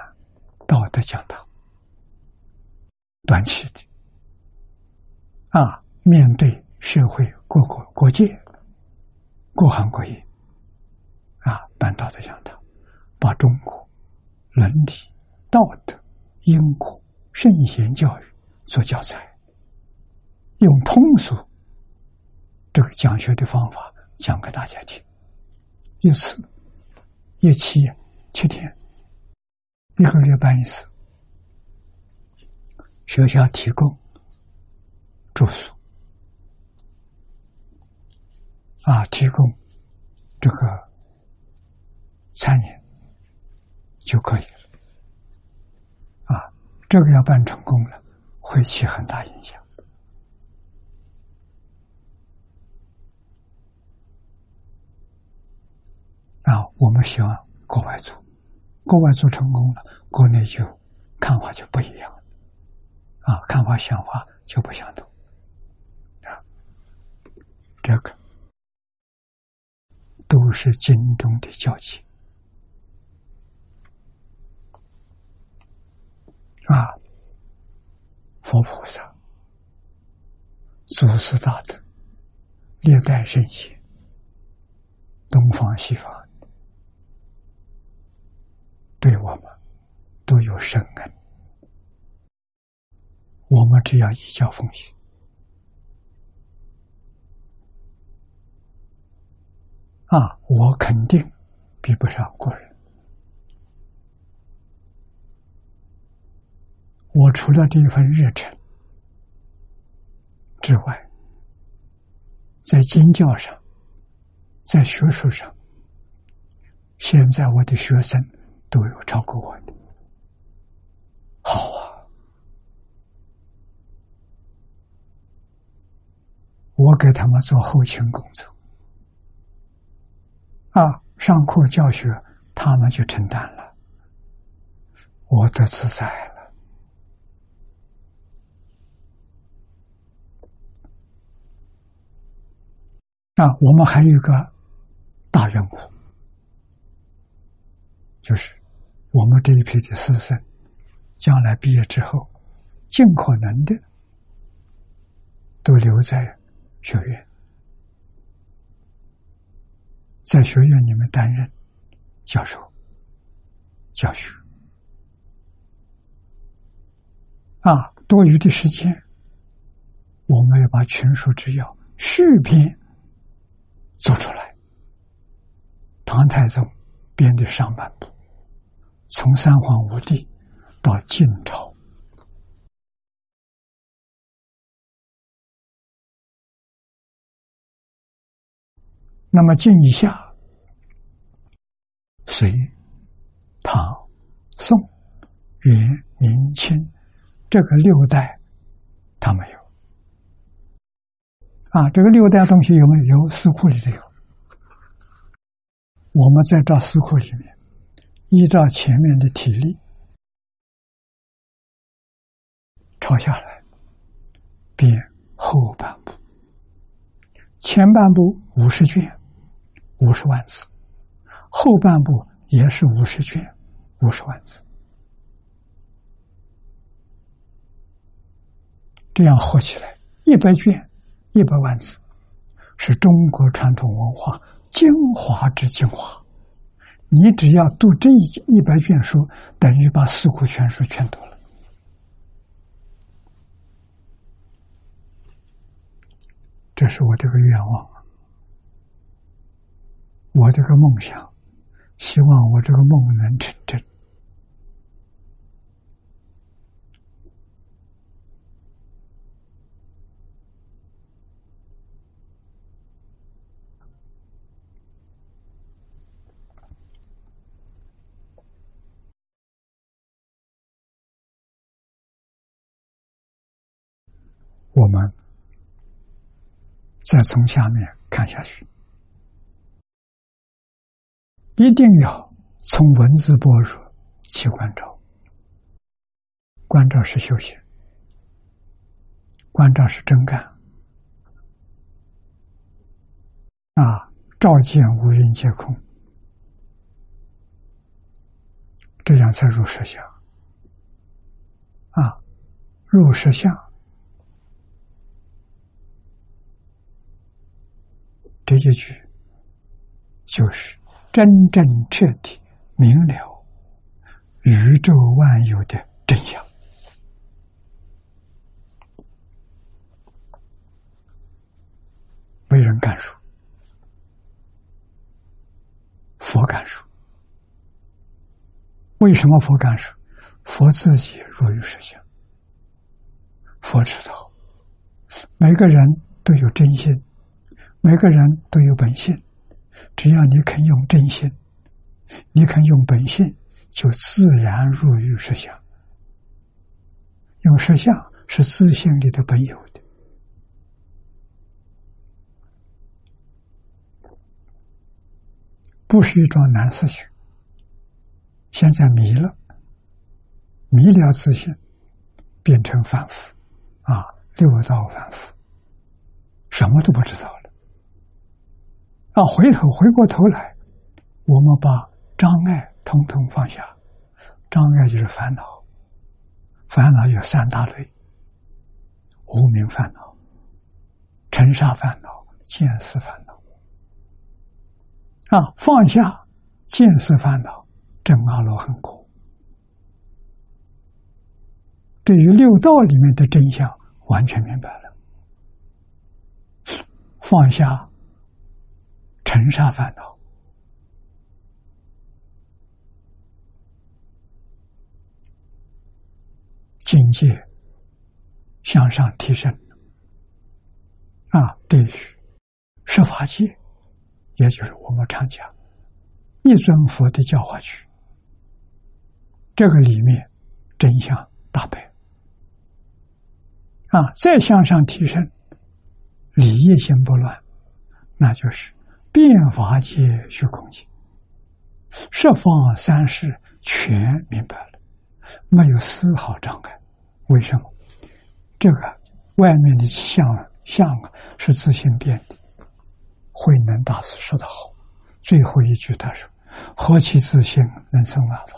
道德讲堂，短期的，啊。面对社会各国国界、各行各业，啊，办道德讲堂，把中国伦理、道德、因果、圣贤教育做教材，用通俗这个讲学的方法讲给大家听，一次一期七天，一个月办一次，学校提供住宿。啊，提供这个餐饮就可以了。啊，这个要办成功了，会起很大影响。啊，我们希望国外做，国外做成功了，国内就看法就不一样了。啊，看法想法就不相同。啊，这个。都是经中的交集啊！佛菩萨、祖师大德、历代圣贤、东方西方，对我们都有深恩，我们只要一教奉行。啊，我肯定比不上国人。我除了这一份热忱，之外，在经教上，在学术上，现在我的学生都有超过我的，好啊！我给他们做后勤工作，啊，上课教学他们就承担了，我的自在了。啊，我们还有一个大任务，就是我们这一批的师生，将来毕业之后，尽可能的都留在。学院，在学院里面担任教授、教学啊，多余的时间，我们要把群书之要续篇做出来。唐太宗编的上半部，从三皇五帝到晋朝。那么，晋以下，隋、唐、宋、元、明清这个六代，他没有啊。这个六代东西有没有？四库里头有。我们在这四库里面，依照前面的体例抄下来，编后半部，前半部五十卷。五十万字，后半部也是五十卷，五十万字，这样合起来一百卷，一百万字，是中国传统文化精华之精华。你只要读这一一百卷书，等于把四库全书全读了。这是我这个愿望。我这个梦想，希望我这个梦能成真。我们再从下面看下去。一定要从文字般若起关照，关照是修行，关照是真干啊！照见五蕴皆空，这样才入实相啊！入实相，这一句就是。真正彻底明了宇宙万有的真相，为人敢说，佛敢说。为什么佛敢说？佛自己入于实相，佛知道，每个人都有真心，每个人都有本性。只要你肯用真心，你肯用本性，就自然入于实相。用实相是自信里的本有的，不是一桩难事情。现在迷了，迷了自信，变成凡夫，啊，六道凡夫，什么都不知道了。啊，回头回过头来，我们把障碍统统放下。障碍就是烦恼，烦恼有三大类：无名烦恼、尘沙烦恼、见思烦恼。啊，放下见思烦恼，正阿罗汉果。对于六道里面的真相，完全明白了。放下。尘沙烦恼，境界向上提升，啊，对于十法界，也就是我们常讲一尊佛的教化区，这个里面真相大白。啊，再向上提升，理业心不乱，那就是变法界虚空界，十方三世全明白了，没有丝毫障碍。为什么？这个外面的相相啊，是自性变的。慧能大师说的好，最后一句他说：“何其自性，能生万法？”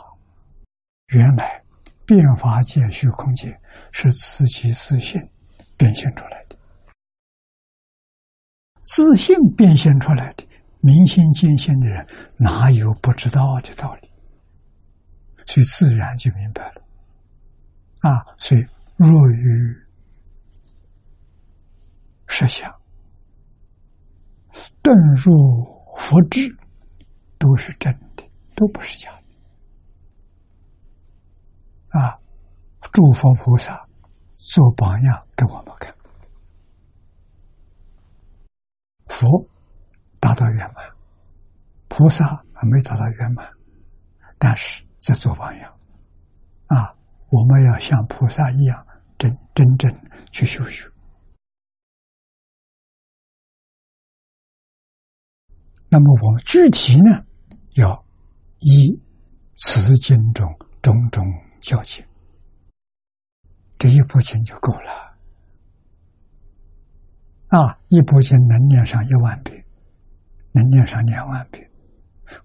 原来变法界、虚空界是自己自性变现出来的，自性变现出来的，明心见性的人哪有不知道的道理？所以自然就明白了。啊，所以若于设想，顿入佛智，都是真的，都不是假的。啊，诸佛菩萨做榜样给我们看，佛达到圆满，菩萨还没达到圆满，但是在做榜样。啊。我们要像菩萨一样，真真正去修学。那么我们具体呢，要依此经中种种教训，这一部经就够了。啊，一部经能念上一万遍，能念上两万遍，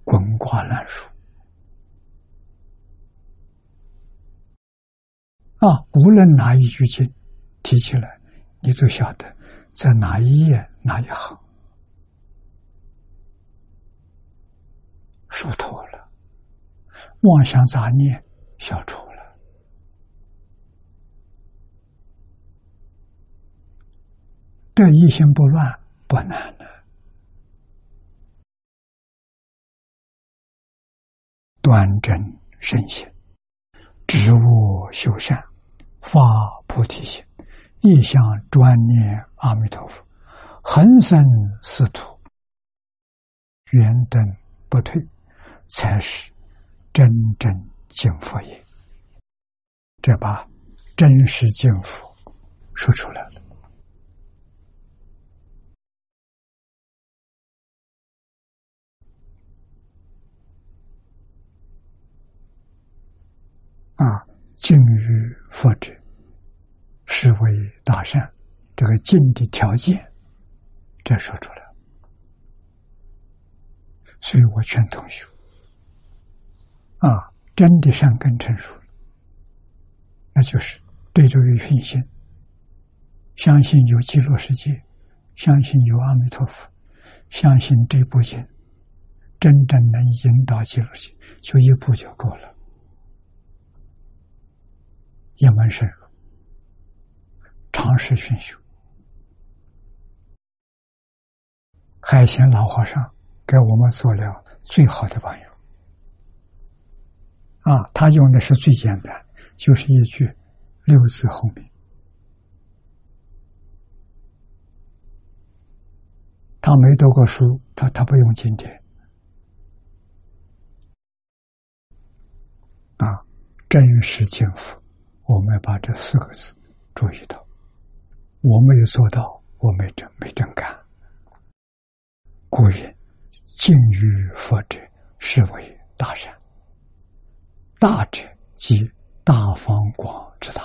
滚瓜烂熟。啊，无论哪一句经提起来，你都晓得在哪一页哪一行，疏透了，妄想杂念消除了，对一心不乱不难了，端正身心，植物修善。发菩提心，一向专念阿弥陀佛，恒生四土，圆等不退，才是真正净佛也。这把真实净佛说出来了啊！敬于佛者，是为大善。这个敬的条件，这说出来。所以我劝同学啊，真的善根成熟了，那就是对这个信心，相信有极乐世界，相信有阿弥陀佛，相信这部经真正能引导极乐世界，就一步就够了。一门深入，尝试熏修。海贤老和尚给我们做了最好的榜样。啊，他用的是最简单，就是一句六字后面。他没读过书，他他不用经典。啊，真实敬福。我们要把这四个字注意到，我没有做到，我没真没真干。故曰：敬于佛者，是为大善。大者即大方广之大，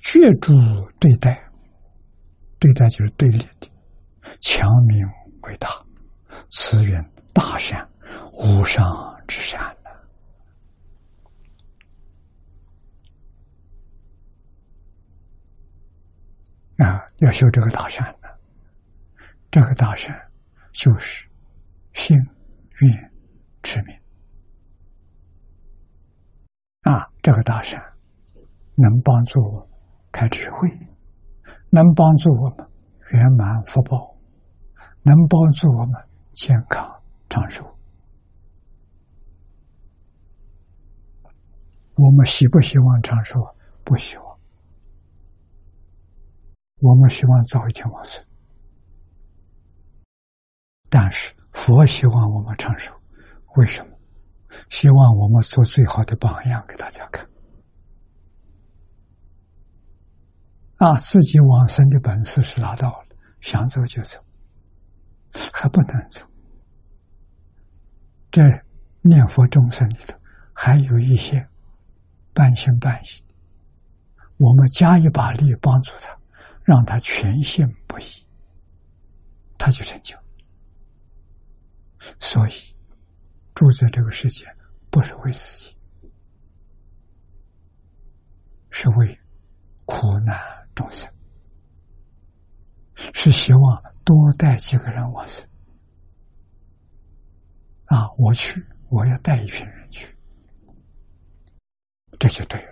绝诸对待，对待就是对立的，强名为大，此人大善，无上之善。啊，要修这个大善呢。这个大善就是心、愿、持名。啊，这个大善能帮助我开智慧，能帮助我们圆满福报，能帮助我们健康长寿。我们希不希望长寿？不希望。我们希望早一天往生，但是佛希望我们长寿，为什么？希望我们做最好的榜样给大家看。啊，自己往生的本事是拿到了，想走就走，还不能走。这念佛众生里头，还有一些半信半疑，我们加一把力帮助他，让他全信不疑，他就成就。所以，住在这个世界，不是为自己，是为苦难。众生是希望多带几个人往生啊！我去，我要带一群人去，这就对了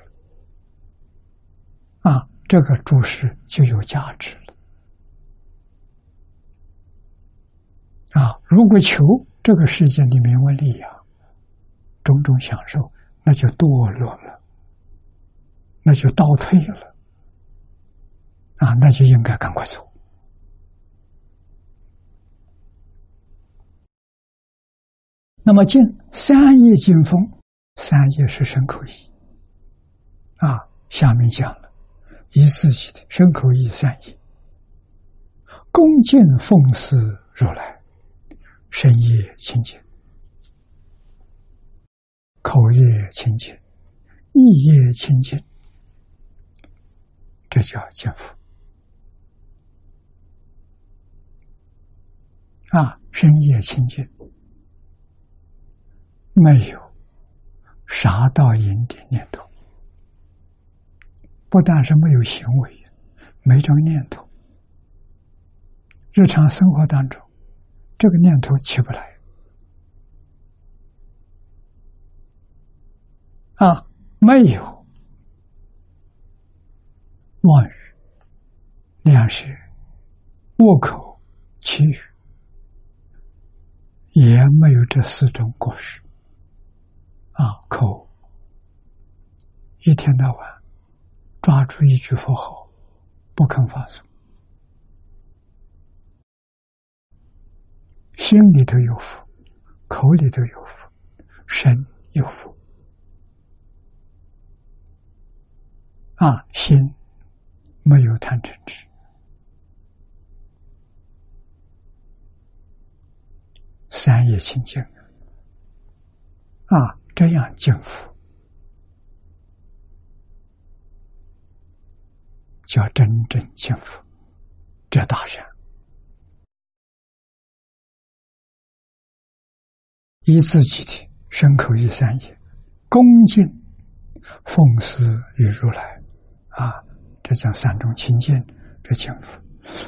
啊！这个注释就有价值了啊！如果求这个世界的名闻利呀、种种享受，那就堕落了，那就倒退了。啊，那就应该赶快走。那么，进三业进风，三业是身口意。啊，下面讲了，以自己的身口意三业，恭敬奉祀如来，身业清净，口业清净，意业清净，这叫见佛。啊，深夜清净，没有杀盗淫的念头。不但是没有行为，没这个念头，日常生活当中，这个念头起不来。啊，没有妄语、两舌、恶口、绮语。也没有这四种过失，啊，口一天到晚抓住一句佛号，不肯放松，心里头有福，口里头有福，身有福，啊，心没有贪嗔痴。三业清净。啊，这样敬福。叫真正幸福，这大善。依自己的身口意三业，恭敬奉祀于如来啊，这叫三种清净，这幸福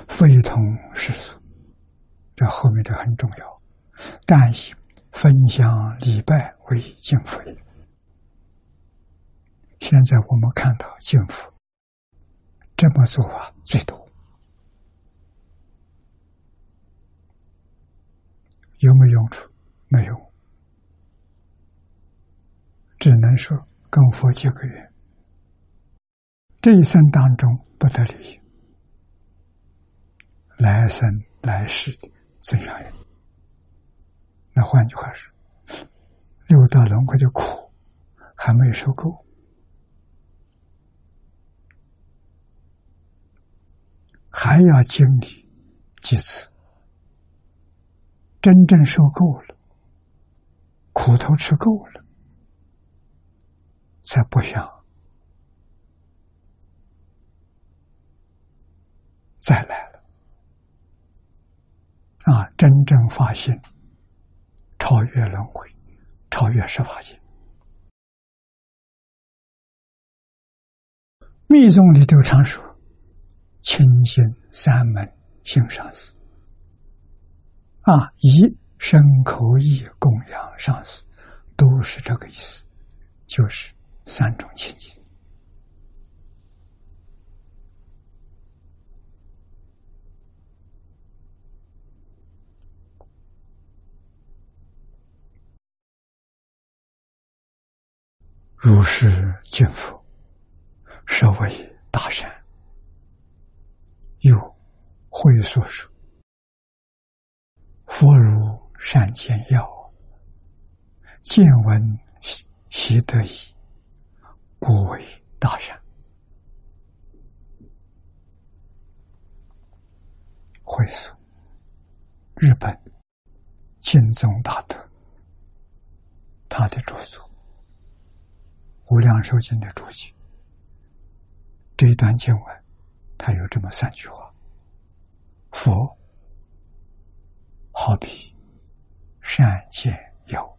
非同世俗，这后面这很重要。但以分享礼拜为敬佛。现在我们看到敬佛这么做法最多，有没有用处？没有，只能说跟佛结个缘。这一生当中不得利益，来生来世的增上缘。那换句话说，六道轮回的苦还没有受够，还要经历几次，真正受够了，苦头吃够了，才不想再来了。啊，真正发现。超越轮回，超越十法界。密宗里都常说：“清净三门行上师。”啊，以身口意供养上师，都是这个意思，就是三种清净。如是敬佛，是为大善。有会所说：“佛如善见药，见闻习习得已，故为大善。”会所，日本净宗大德，他的著作《无量寿经》的注解，这一段经文。他有这么三句话：佛好比善见药，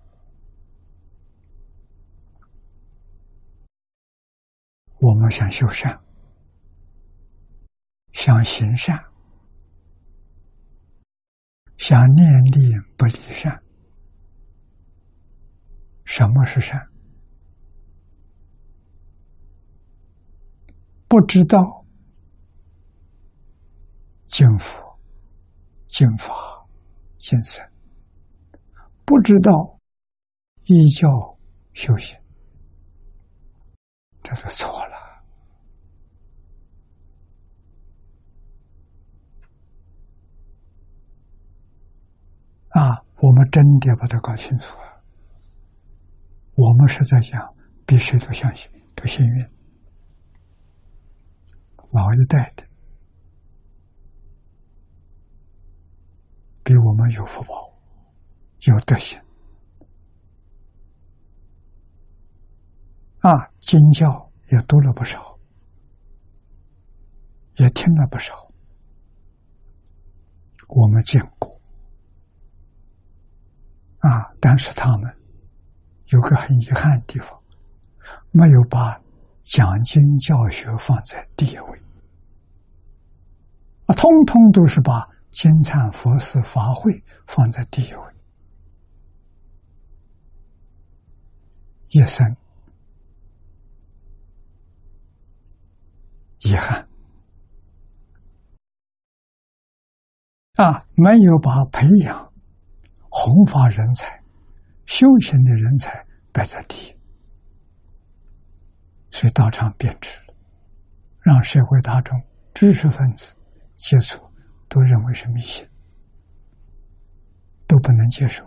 我们想修善，想行善，想念力不离善。什么是善？不知道。敬佛、敬法、敬僧，不知道依教修行，这就错了。啊，我们真的把它搞清楚了。我们是在讲比谁都相信、都幸运，老一代的。比我们有福报，有德行啊！经教也读了不少，也听了不少，我们见过啊！但是他们有个很遗憾的地方，没有把讲经教学放在第一位啊，通通都是把。金忏佛寺法会放在第一位，一生遗憾。啊，没有把培养弘法人才、修行的人才摆在第一，所以道场变质了，让社会大众、知识分子接触。都认为是迷信，都不能接受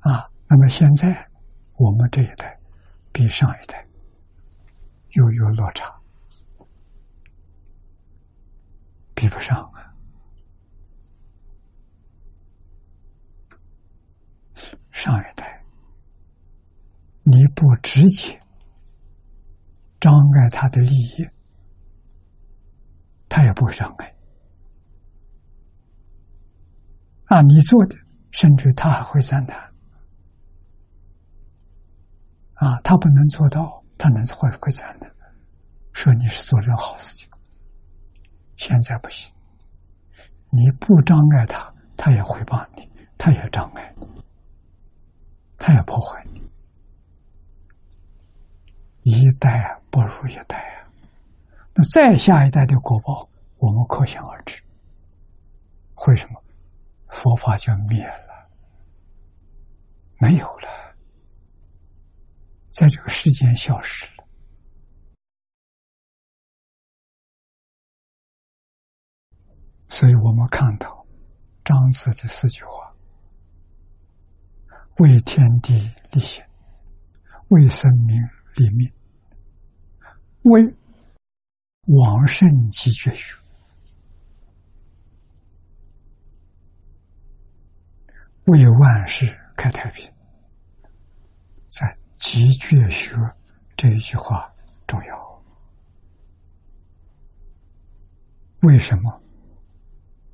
啊。那么现在我们这一代比上一代又有落差，比不上啊。上一代你不直接障碍他的利益。他也不会障碍啊！你做的，甚至他还会赞叹啊！他不能做到，他能会会赞叹，说你是做人好事情。现在不行，你不障碍他，他也会帮你，他也障碍你，他也破坏你，一代不如一代啊！再下一代的果报，我们可想而知。为什么佛法就灭了，没有了，在这个世间消失了？所以我们看到章子的四句话：为天地立心，为生民立命，为。往圣继绝学，为万事开太平。在“集绝学”这一句话重要。为什么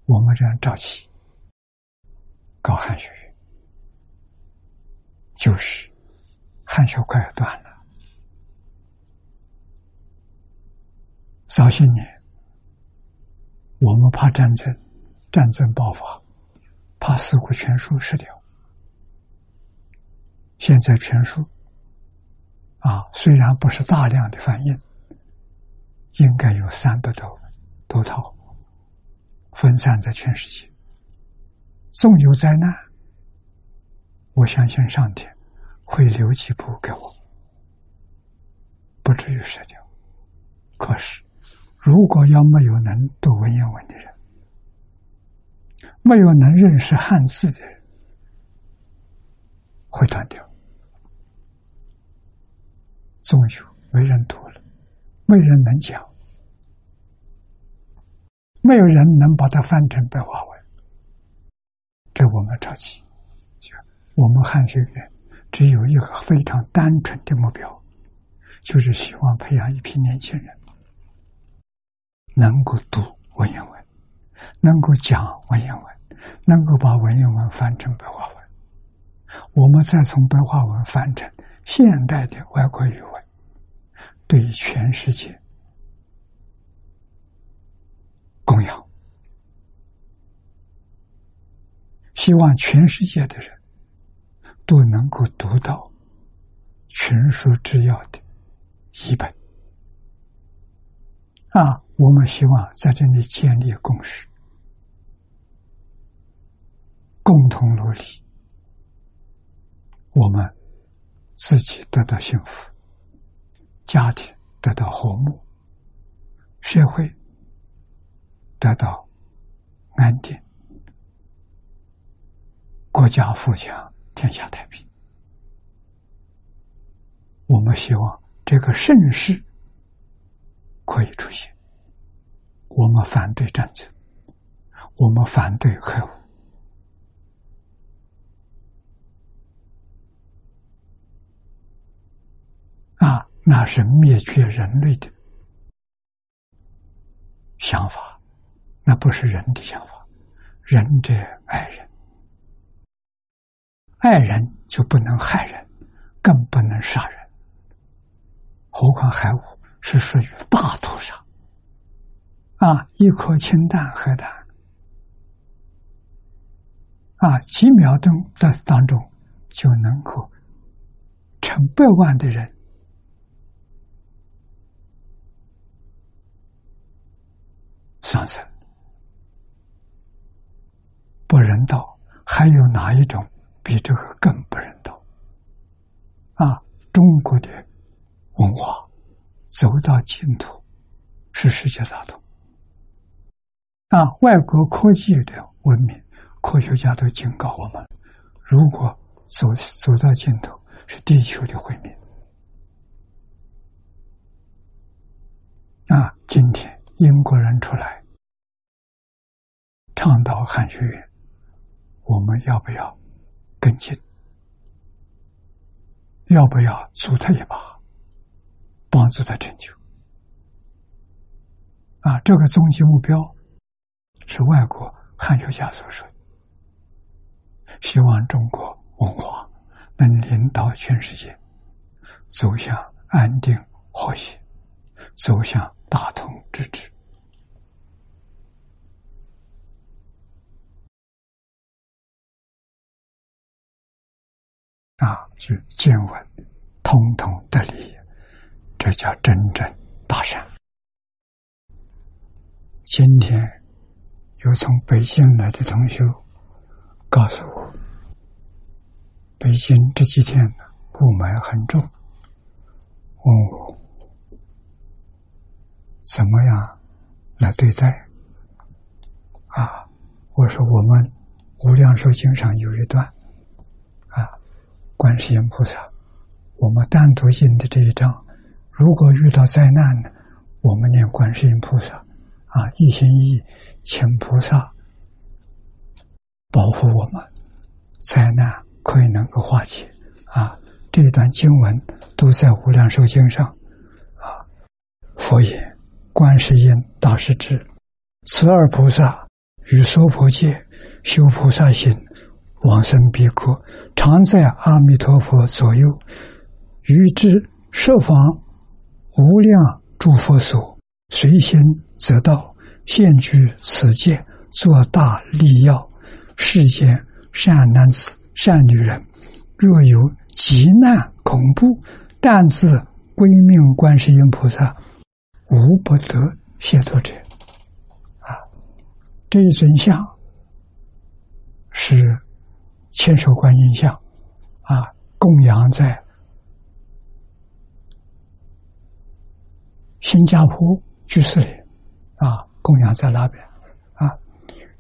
我们这样着急搞汉学？就是汉学快要断了。早些年，我们怕战争，战争爆发，怕四库全书失掉。现在全书啊，虽然不是大量的翻译，应该有三百多多套，分散在全世界。纵有灾难，我相信上天会留几部给我，不至于失掉。可是，如果要没有能读文言文的人，没有能认识汉字的人，会断掉。终有没人读了，没人能讲，没有人能把它翻成白话文。这我们着急，就我们汉学院只有一个非常单纯的目标，就是希望培养一批年轻人，能够读文言文，能够讲文言文，能够把文言文翻成白话文，我们再从白话文翻成现代的外国语文，对全世界供养。希望全世界的人都能够读到群书之要的一本啊！我们希望在这里建立共识，共同努力，我们自己得到幸福，家庭得到和睦，社会得到安定。国家富强，天下太平。我们希望这个盛世可以出现。我们反对战争，我们反对核武啊，那是灭绝人类的想法，那不是人的想法。仁者爱人。爱人就不能害人，更不能杀人。何况海武是属于大屠杀啊！一颗氢弹、核弹啊，几秒钟的当中就能够成百万的人丧生，不人道。还有哪一种？比这个更不人道啊！中国的文化走到尽头是世界大同啊！外国科技的文明，科学家都警告我们：如果走走到尽头，是地球的毁灭啊！今天英国人出来倡导汉学院，我们要不要？跟进，要不要助他一把，帮助他成就？啊，这个终极目标是外国汉学家所说，希望中国文化能领导全世界走向安定和谐，走向大同之治。啊，就见闻，通通得利，这叫真正大善。今天有从北京来的同学告诉我，北京这几天雾霾很重，问我怎么样来对待？啊，我说我们《无量寿经》上有一段啊。观世音菩萨，我们单独印的这一章，如果遇到灾难呢，我们念观世音菩萨，啊，一心一意请菩萨保护我们，灾难可以能够化解。啊，这段经文都在《无量寿经》上。啊，佛言：观世音大师之，此二菩萨与娑婆界修菩萨行。往生彼国，常在阿弥陀佛左右，于之设防无量诸佛所，随心则到，现居此界，作大利要。世间善男子、善女人，若有急难恐怖，但自归命观世音菩萨，无不得解脱者。啊，这一尊像是。千手观音像，啊，供养在新加坡居士林啊，供养在那边啊，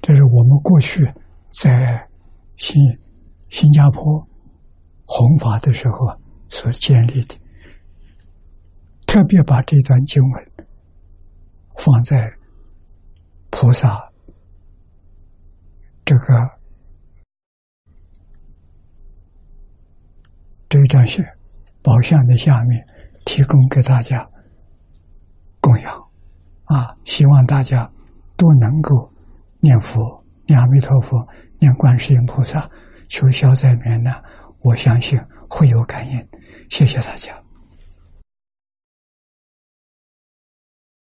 这是我们过去在新新加坡弘法的时候所建立的，特别把这段经文放在菩萨这个这一张是宝相的下面，提供给大家。供养啊！希望大家都能够念佛、念阿弥陀佛、念观世音菩萨，求消灾免难。我相信会有感应。谢谢大家。